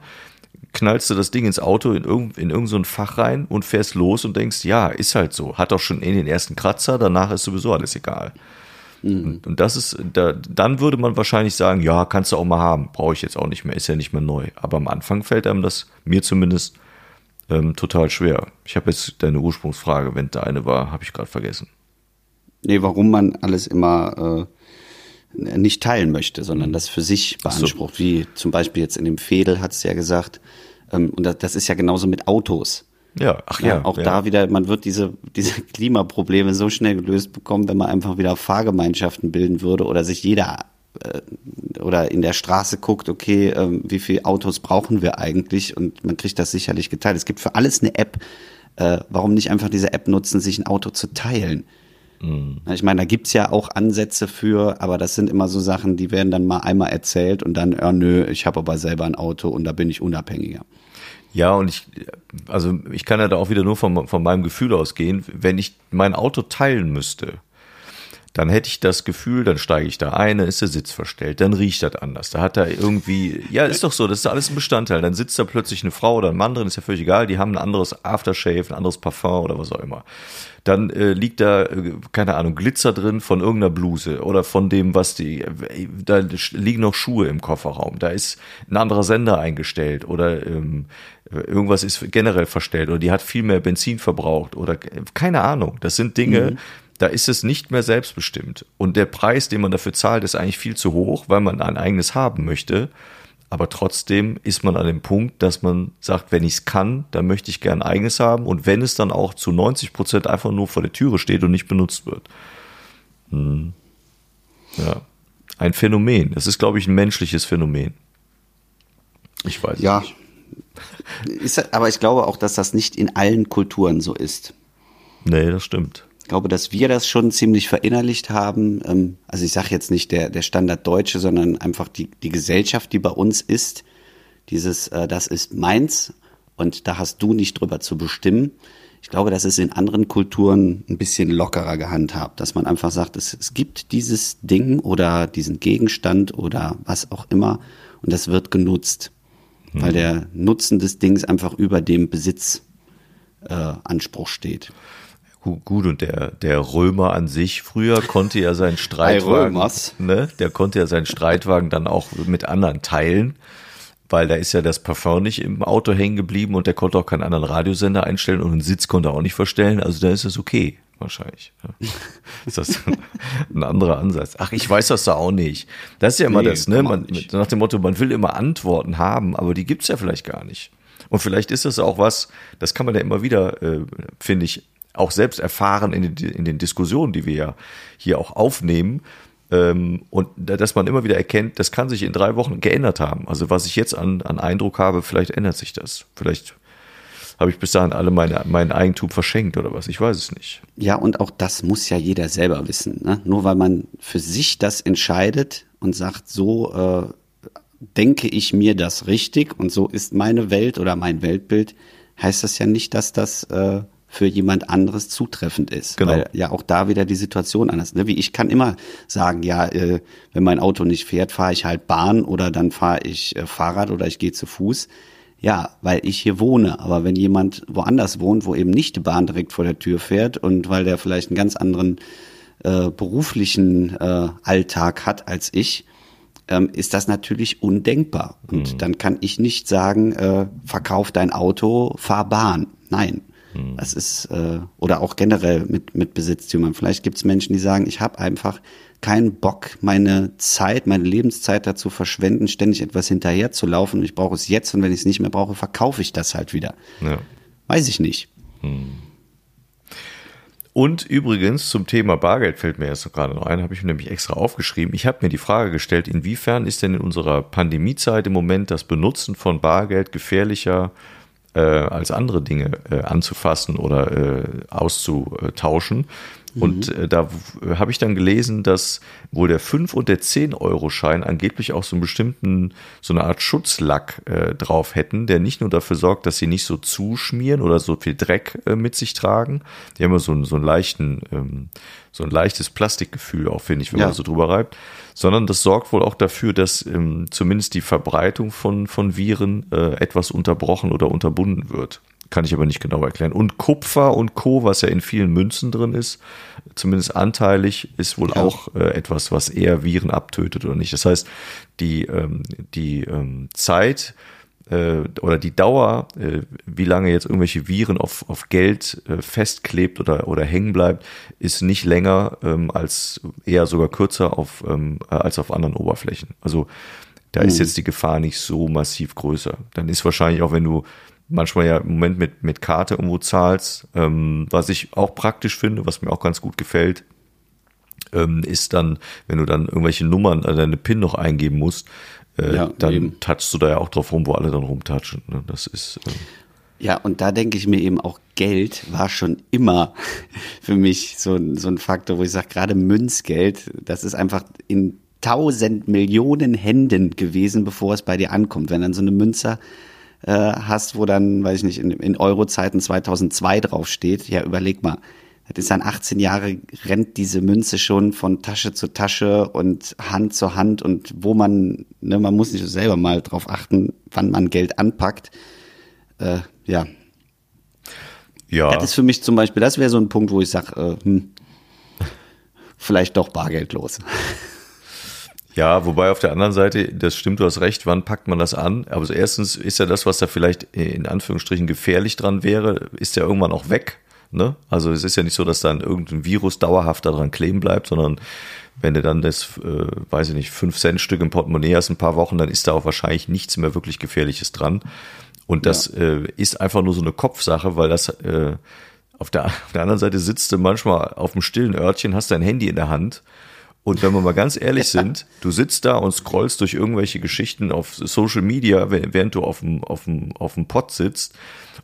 knallst du das Ding ins Auto in, irgend, in irgendein so Fach rein und fährst los und denkst, ja, ist halt so. Hat doch schon in den ersten Kratzer, danach ist sowieso alles egal. Mhm. Und, das ist, da, dann würde man wahrscheinlich sagen, ja, kannst du auch mal haben, brauche ich jetzt auch nicht mehr, ist ja nicht mehr neu. Aber am Anfang fällt einem das, mir zumindest, ähm, total schwer. Ich habe jetzt deine Ursprungsfrage, wenn da eine war, habe ich gerade vergessen. Nee, warum man alles immer äh, nicht teilen möchte, sondern das für sich beansprucht. So. Wie zum Beispiel jetzt in dem Fädel hat es ja gesagt, ähm, und das, das ist ja genauso mit Autos. Ja, ach ja. ja auch ja. da wieder, man wird diese, diese Klimaprobleme so schnell gelöst bekommen, wenn man einfach wieder Fahrgemeinschaften bilden würde oder sich jeder äh, oder in der Straße guckt, okay, äh, wie viele Autos brauchen wir eigentlich und man kriegt das sicherlich geteilt. Es gibt für alles eine App. Äh, warum nicht einfach diese App nutzen, sich ein Auto zu teilen? Mhm. Ich meine, da gibt's ja auch Ansätze für, aber das sind immer so Sachen, die werden dann mal einmal erzählt und dann, ja, nö, ich habe aber selber ein Auto und da bin ich unabhängiger. Ja, und ich, also ich kann ja da auch wieder nur von, von meinem Gefühl ausgehen, wenn ich mein Auto teilen müsste, dann hätte ich das Gefühl, dann steige ich da ein, dann ist der Sitz verstellt, dann riecht das anders. Da hat er irgendwie, ja, ist doch so, das ist alles ein Bestandteil. Dann sitzt da plötzlich eine Frau oder ein Mann drin, ist ja völlig egal, die haben ein anderes Aftershave, ein anderes Parfum oder was auch immer. Dann äh, liegt da, äh, keine Ahnung, Glitzer drin von irgendeiner Bluse oder von dem, was die, äh, da liegen noch Schuhe im Kofferraum, da ist ein anderer Sender eingestellt oder ähm, irgendwas ist generell verstellt oder die hat viel mehr Benzin verbraucht oder keine Ahnung. Das sind Dinge, mhm da ist es nicht mehr selbstbestimmt. Und der Preis, den man dafür zahlt, ist eigentlich viel zu hoch, weil man ein eigenes haben möchte. Aber trotzdem ist man an dem Punkt, dass man sagt, wenn ich es kann, dann möchte ich gern ein eigenes haben. Und wenn es dann auch zu 90 Prozent einfach nur vor der Türe steht und nicht benutzt wird. Hm. Ja. Ein Phänomen. Das ist, glaube ich, ein menschliches Phänomen. Ich weiß ja. nicht. Ist, aber ich glaube auch, dass das nicht in allen Kulturen so ist. Nee, das stimmt. Ich glaube, dass wir das schon ziemlich verinnerlicht haben. Ähm, also ich sage jetzt nicht der, der Standard Deutsche, sondern einfach die, die Gesellschaft, die bei uns ist. Dieses, äh, das ist meins und da hast du nicht drüber zu bestimmen. Ich glaube, das ist in anderen Kulturen ein bisschen lockerer gehandhabt, dass man einfach sagt, es, es gibt dieses Ding oder diesen Gegenstand oder was auch immer und das wird genutzt, mhm. weil der Nutzen des Dings einfach über dem Besitzanspruch äh, steht. Gut, und der, der Römer an sich früher konnte ja seinen Streitwagen, ne, der konnte ja seinen Streitwagen dann auch mit anderen teilen, weil da ist ja das Parfum nicht im Auto hängen geblieben und der konnte auch keinen anderen Radiosender einstellen und einen Sitz konnte er auch nicht verstellen, also da ist es okay, wahrscheinlich. Ist das ein anderer Ansatz? Ach, ich weiß das da auch nicht. Das ist ja immer nee, das, ne, man, nach dem Motto, man will immer Antworten haben, aber die gibt's ja vielleicht gar nicht. Und vielleicht ist das auch was, das kann man ja immer wieder, äh, finde ich, auch selbst erfahren in den, in den Diskussionen, die wir ja hier auch aufnehmen. Ähm, und dass man immer wieder erkennt, das kann sich in drei Wochen geändert haben. Also was ich jetzt an, an Eindruck habe, vielleicht ändert sich das. Vielleicht habe ich bis dahin alle meine, mein Eigentum verschenkt oder was. Ich weiß es nicht. Ja, und auch das muss ja jeder selber wissen. Ne? Nur weil man für sich das entscheidet und sagt, so äh, denke ich mir das richtig und so ist meine Welt oder mein Weltbild, heißt das ja nicht, dass das äh, für jemand anderes zutreffend ist. Genau. Weil ja auch da wieder die Situation anders. Ne? Wie ich kann immer sagen, ja, äh, wenn mein Auto nicht fährt, fahre ich halt Bahn oder dann fahre ich äh, Fahrrad oder ich gehe zu Fuß. Ja, weil ich hier wohne. Aber wenn jemand woanders wohnt, wo eben nicht die Bahn direkt vor der Tür fährt und weil der vielleicht einen ganz anderen äh, beruflichen äh, Alltag hat als ich, ähm, ist das natürlich undenkbar. Und dann kann ich nicht sagen, äh, verkauf dein Auto, fahr Bahn. Nein. Das ist, äh, oder auch generell mit, mit Besitztümern. Vielleicht gibt es Menschen, die sagen, ich habe einfach keinen Bock, meine Zeit, meine Lebenszeit dazu verschwenden, ständig etwas hinterher zu laufen. Ich brauche es jetzt und wenn ich es nicht mehr brauche, verkaufe ich das halt wieder. Ja. Weiß ich nicht. Und übrigens zum Thema Bargeld fällt mir jetzt gerade noch ein, habe ich mir nämlich extra aufgeschrieben. Ich habe mir die Frage gestellt, inwiefern ist denn in unserer Pandemiezeit im Moment das Benutzen von Bargeld gefährlicher äh, als andere Dinge äh, anzufassen oder äh, auszutauschen. Und äh, da w- habe ich dann gelesen, dass wohl der 5- und der 10-Euro-Schein angeblich auch so einen bestimmten, so eine Art Schutzlack äh, drauf hätten, der nicht nur dafür sorgt, dass sie nicht so zuschmieren oder so viel Dreck äh, mit sich tragen. Die haben ja so, einen- so einen leichten, ähm, so ein leichtes Plastikgefühl auch, finde ich, wenn Ja. man so drüber reibt. Sondern das sorgt wohl auch dafür, dass ähm, zumindest die Verbreitung von, von Viren äh, etwas unterbrochen oder unterbunden wird. Kann ich aber nicht genau erklären. Und Kupfer und Co., was ja in vielen Münzen drin ist, zumindest anteilig, ist wohl Ja. auch äh, etwas, was eher Viren abtötet oder nicht. Das heißt, die, ähm, die ähm, Zeit äh, oder die Dauer, äh, wie lange jetzt irgendwelche Viren auf, auf Geld äh, festklebt oder, oder hängen bleibt, ist nicht länger ähm, als eher sogar kürzer auf, ähm, äh, als auf anderen Oberflächen. Also da ist jetzt die Gefahr nicht so massiv größer. Dann ist wahrscheinlich auch, wenn du manchmal ja im Moment mit, mit Karte irgendwo zahlst, ähm, was ich auch praktisch finde, was mir auch ganz gut gefällt, ähm, ist dann, wenn du dann irgendwelche Nummern, äh, deine PIN noch eingeben musst, äh, Ja, dann eben. touchst du da ja auch drauf rum, wo alle dann rumtatschen. Ne? Das ist, ähm, Ja, und da denke ich mir eben auch, Geld war schon immer für mich so, so ein Faktor, wo ich sage, gerade Münzgeld, das ist einfach in tausend Millionen Händen gewesen, bevor es bei dir ankommt. Wenn dann so eine Münze äh, hast, wo dann, weiß ich nicht, in, in Eurozeiten 2002 draufsteht, ja, überleg mal, das ist dann 18 Jahre, rennt diese Münze schon von Tasche zu Tasche und Hand zu Hand und wo man, ne, man muss nicht selber mal drauf achten, wann man Geld anpackt. Äh, ja, ja, das ist für mich zum Beispiel, das wäre so ein Punkt, wo ich sage, äh, hm, vielleicht doch bargeldlos. Ja, wobei auf der anderen Seite, das stimmt, du hast recht, wann packt man das an? Aber so erstens ist ja das, was da vielleicht in Anführungsstrichen gefährlich dran wäre, ist ja irgendwann auch weg. Ne? Also es ist ja nicht so, dass dann irgendein Virus dauerhaft daran kleben bleibt, sondern wenn du dann das, äh, weiß ich nicht, 5 Cent Stück im Portemonnaie hast, ein paar Wochen, dann ist da auch wahrscheinlich nichts mehr wirklich Gefährliches dran. Und das äh, ist einfach nur so eine Kopfsache, weil das äh, auf, der, auf der anderen Seite sitzt du manchmal auf dem stillen Örtchen, hast dein Handy in der Hand und wenn wir mal ganz ehrlich sind, du sitzt da und scrollst durch irgendwelche Geschichten auf Social Media, während du auf dem, auf dem, auf dem Pott sitzt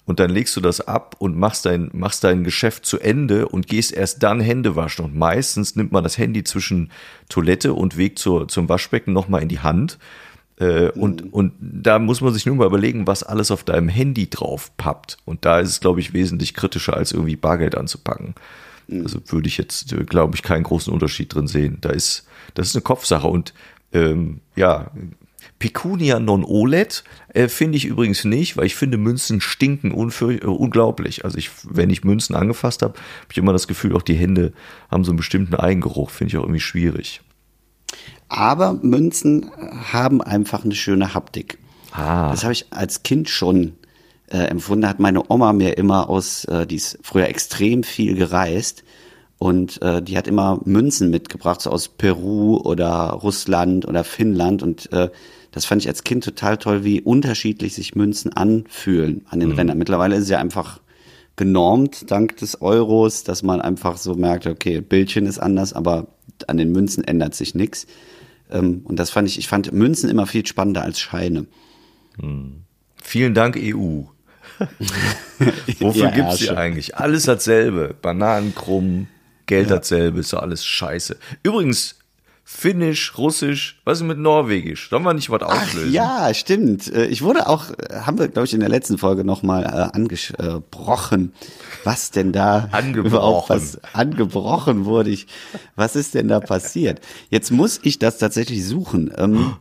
und dann legst du das ab und machst dein, machst dein Geschäft zu Ende und gehst erst dann Hände waschen. Und meistens nimmt man das Handy zwischen Toilette und Weg zur, zum Waschbecken nochmal in die Hand. Äh, und, und da muss man sich nur mal überlegen, was alles auf deinem Handy drauf pappt. Und da ist es, glaube ich, wesentlich kritischer, als irgendwie Bargeld anzupacken. Also würde ich jetzt, äh, glaube ich, keinen großen Unterschied drin sehen. Da ist, das ist eine Kopfsache und ähm, ja, Pecunia non olet äh, finde ich übrigens nicht, weil ich finde Münzen stinken äh, unglaublich. Also ich, wenn ich Münzen angefasst habe, habe ich immer das Gefühl, auch die Hände haben so einen bestimmten Eigengeruch. Finde ich auch irgendwie schwierig. Aber Münzen haben einfach eine schöne Haptik. Ah. Das habe ich als Kind schon äh, empfunden. Hat meine Oma mir immer aus, äh, die ist früher extrem viel gereist und äh, die hat immer Münzen mitgebracht, so aus Peru oder Russland oder Finnland und äh, das fand ich als Kind total toll, wie unterschiedlich sich Münzen anfühlen an den Rändern. Mittlerweile ist es ja einfach genormt, dank des Euros, dass man einfach so merkt, okay, Bildchen ist anders, aber an den Münzen ändert sich nichts. Ähm, und das fand ich, ich fand Münzen immer viel spannender als Scheine. Vielen Dank, EU. Wofür Ja, gibt's die eigentlich? Alles dasselbe. Bananenkrumm, Geld dasselbe, ist doch alles scheiße. Übrigens, Finnisch, Russisch, was ist mit Norwegisch? Sollen wir nicht was Ach, auflösen? ja, stimmt. Äh, Ich wurde auch, äh, haben wir, glaube ich, in der letzten Folge nochmal äh, angesprochen, was denn da Angebrochen. überhaupt was angebrochen wurde. Ich, was ist denn da passiert? Jetzt muss ich das tatsächlich suchen. Ähm,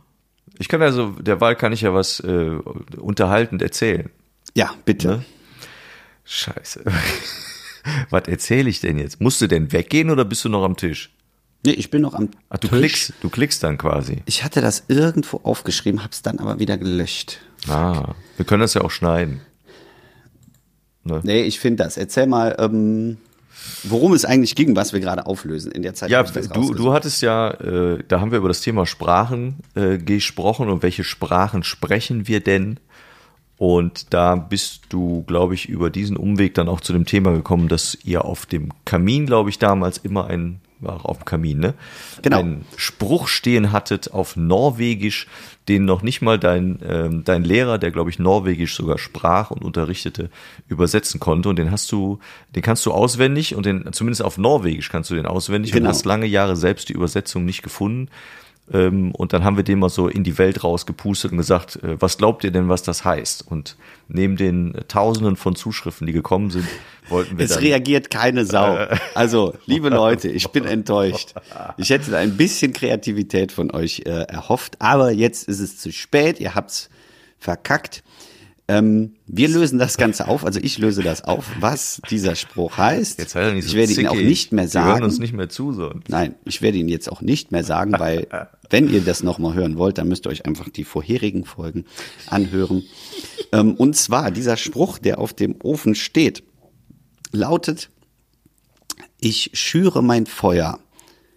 Ich kann also, derweil kann ich ja was äh, unterhaltend erzählen. Ja, bitte. Ne? Scheiße. was erzähle ich denn jetzt? Musst du denn weggehen oder bist du noch am Tisch? Nee, ich bin noch am Ach, du Tisch. klickst, du klickst dann quasi. Ich hatte das irgendwo aufgeschrieben, hab's dann aber wieder gelöscht. Ah, wir können das ja auch schneiden. Nee, ich finde das. Erzähl mal, ähm, worum es eigentlich ging, was wir gerade auflösen in der Zeit. Ja, du, du hattest ja, äh, da haben wir über das Thema Sprachen äh, gesprochen und welche Sprachen sprechen wir denn? Und da bist du, glaube ich, über diesen Umweg dann auch zu dem Thema gekommen, dass ihr auf dem Kamin, glaube ich, damals immer ein, war auf dem Kamin, ne? Genau. Einen Spruch stehen hattet auf Norwegisch, den noch nicht mal dein, ähm, dein Lehrer, der, glaube ich, Norwegisch sogar sprach und unterrichtete, übersetzen konnte. Und den hast du, den kannst du auswendig und den, zumindest auf Norwegisch kannst du den auswendig Genau. und hast lange Jahre selbst die Übersetzung nicht gefunden. Ähm, und dann haben wir den mal so in die Welt rausgepustet und gesagt, äh, was glaubt ihr denn, was das heißt? Und neben den äh, Tausenden von Zuschriften, die gekommen sind, wollten wir Es dann, reagiert keine Sau. Also, liebe Leute, ich bin enttäuscht. Ich hätte ein bisschen Kreativität von euch äh, erhofft, aber jetzt ist es zu spät. Ihr habt's verkackt. Ähm, wir lösen das Ganze auf, also ich löse das auf, was dieser Spruch heißt. jetzt doch nicht so ich werde ihn auch zickig. nicht mehr Die hören sagen. uns nicht mehr zu, so. Nein, ich werde ihn jetzt auch nicht mehr sagen, weil wenn ihr das nochmal hören wollt, dann müsst ihr euch einfach die vorherigen Folgen anhören. ähm, und zwar dieser Spruch, der auf dem Ofen steht, lautet, ich schüre mein Feuer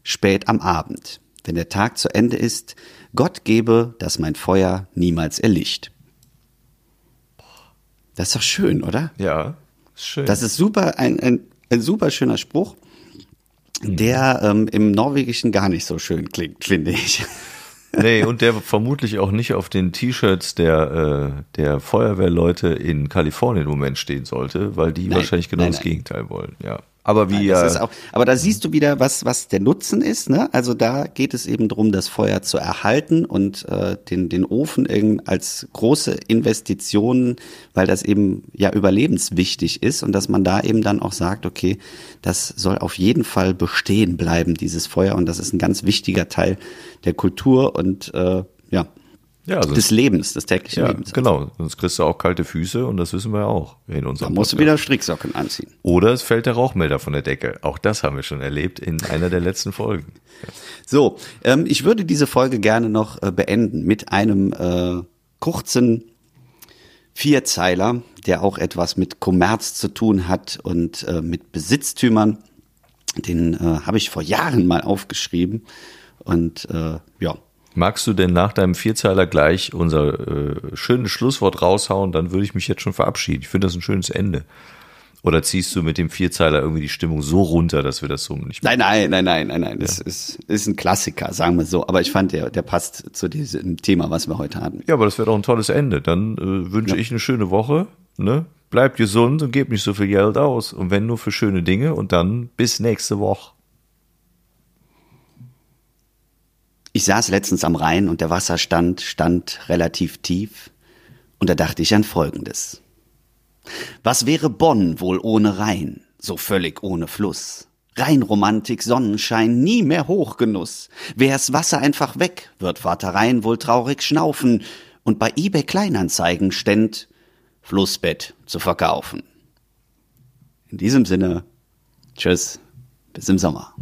spät am Abend. Wenn der Tag zu Ende ist, Gott gebe, dass mein Feuer niemals erlicht. Das ist doch schön, oder? Ja, ist schön. Das ist super, ein, ein, ein super schöner Spruch, der ähm, im Norwegischen gar nicht so schön klingt, finde ich. Nee, und der vermutlich auch nicht auf den T-Shirts der, äh, der Feuerwehrleute in Kalifornien im Moment stehen sollte, weil die Nein, wahrscheinlich genau nein, das nein. Gegenteil wollen, ja. Aber wie Das ja, ist auch, aber da siehst du wieder, was, was der Nutzen ist. Ne? Also da geht es eben darum, das Feuer zu erhalten und äh, den, den Ofen irgend als große Investition, weil das eben ja überlebenswichtig ist und dass man da eben dann auch sagt, okay, das soll auf jeden Fall bestehen bleiben, dieses Feuer. Und das ist ein ganz wichtiger Teil der Kultur und äh, ja, ja, sonst, des Lebens, des täglichen ja, Lebens. genau, sonst kriegst du auch kalte Füße und das wissen wir ja auch in Da unserem musst du Podcast. wieder Stricksocken anziehen. Oder es fällt der Rauchmelder von der Decke. Auch das haben wir schon erlebt in einer der letzten Folgen. So, ähm, ich würde diese Folge gerne noch äh, beenden mit einem äh, kurzen Vierzeiler, der auch etwas mit Kommerz zu tun hat und äh, mit Besitztümern. Den äh, habe ich vor Jahren mal aufgeschrieben und äh, ja. Magst du denn nach deinem Vierzeiler gleich unser äh, schönes Schlusswort raushauen? Dann würde ich mich jetzt schon verabschieden. Ich finde das ein schönes Ende. Oder ziehst du mit dem Vierzeiler irgendwie die Stimmung so runter, dass wir das so nicht Nein, nein, nein, nein, nein, nein. Das ist, ist ein Klassiker, sagen wir so. Aber ich fand, der, der passt zu diesem Thema, was wir heute hatten. Ja, aber das wäre doch ein tolles Ende. Dann äh, wünsche ich eine schöne Woche. Ne? Bleibt gesund und gebt nicht so viel Geld aus. Und wenn nur für schöne Dinge. Und dann bis nächste Woche. Ich saß letztens am Rhein und der Wasserstand stand relativ tief und da dachte ich an Folgendes. Was wäre Bonn wohl ohne Rhein, so völlig ohne Fluss? Rheinromantik, Sonnenschein, nie mehr Hochgenuss. Wär's Wasser einfach weg, wird Vater Rhein wohl traurig schnaufen und bei eBay Kleinanzeigen ständ Flussbett zu verkaufen. In diesem Sinne, tschüss, bis im Sommer.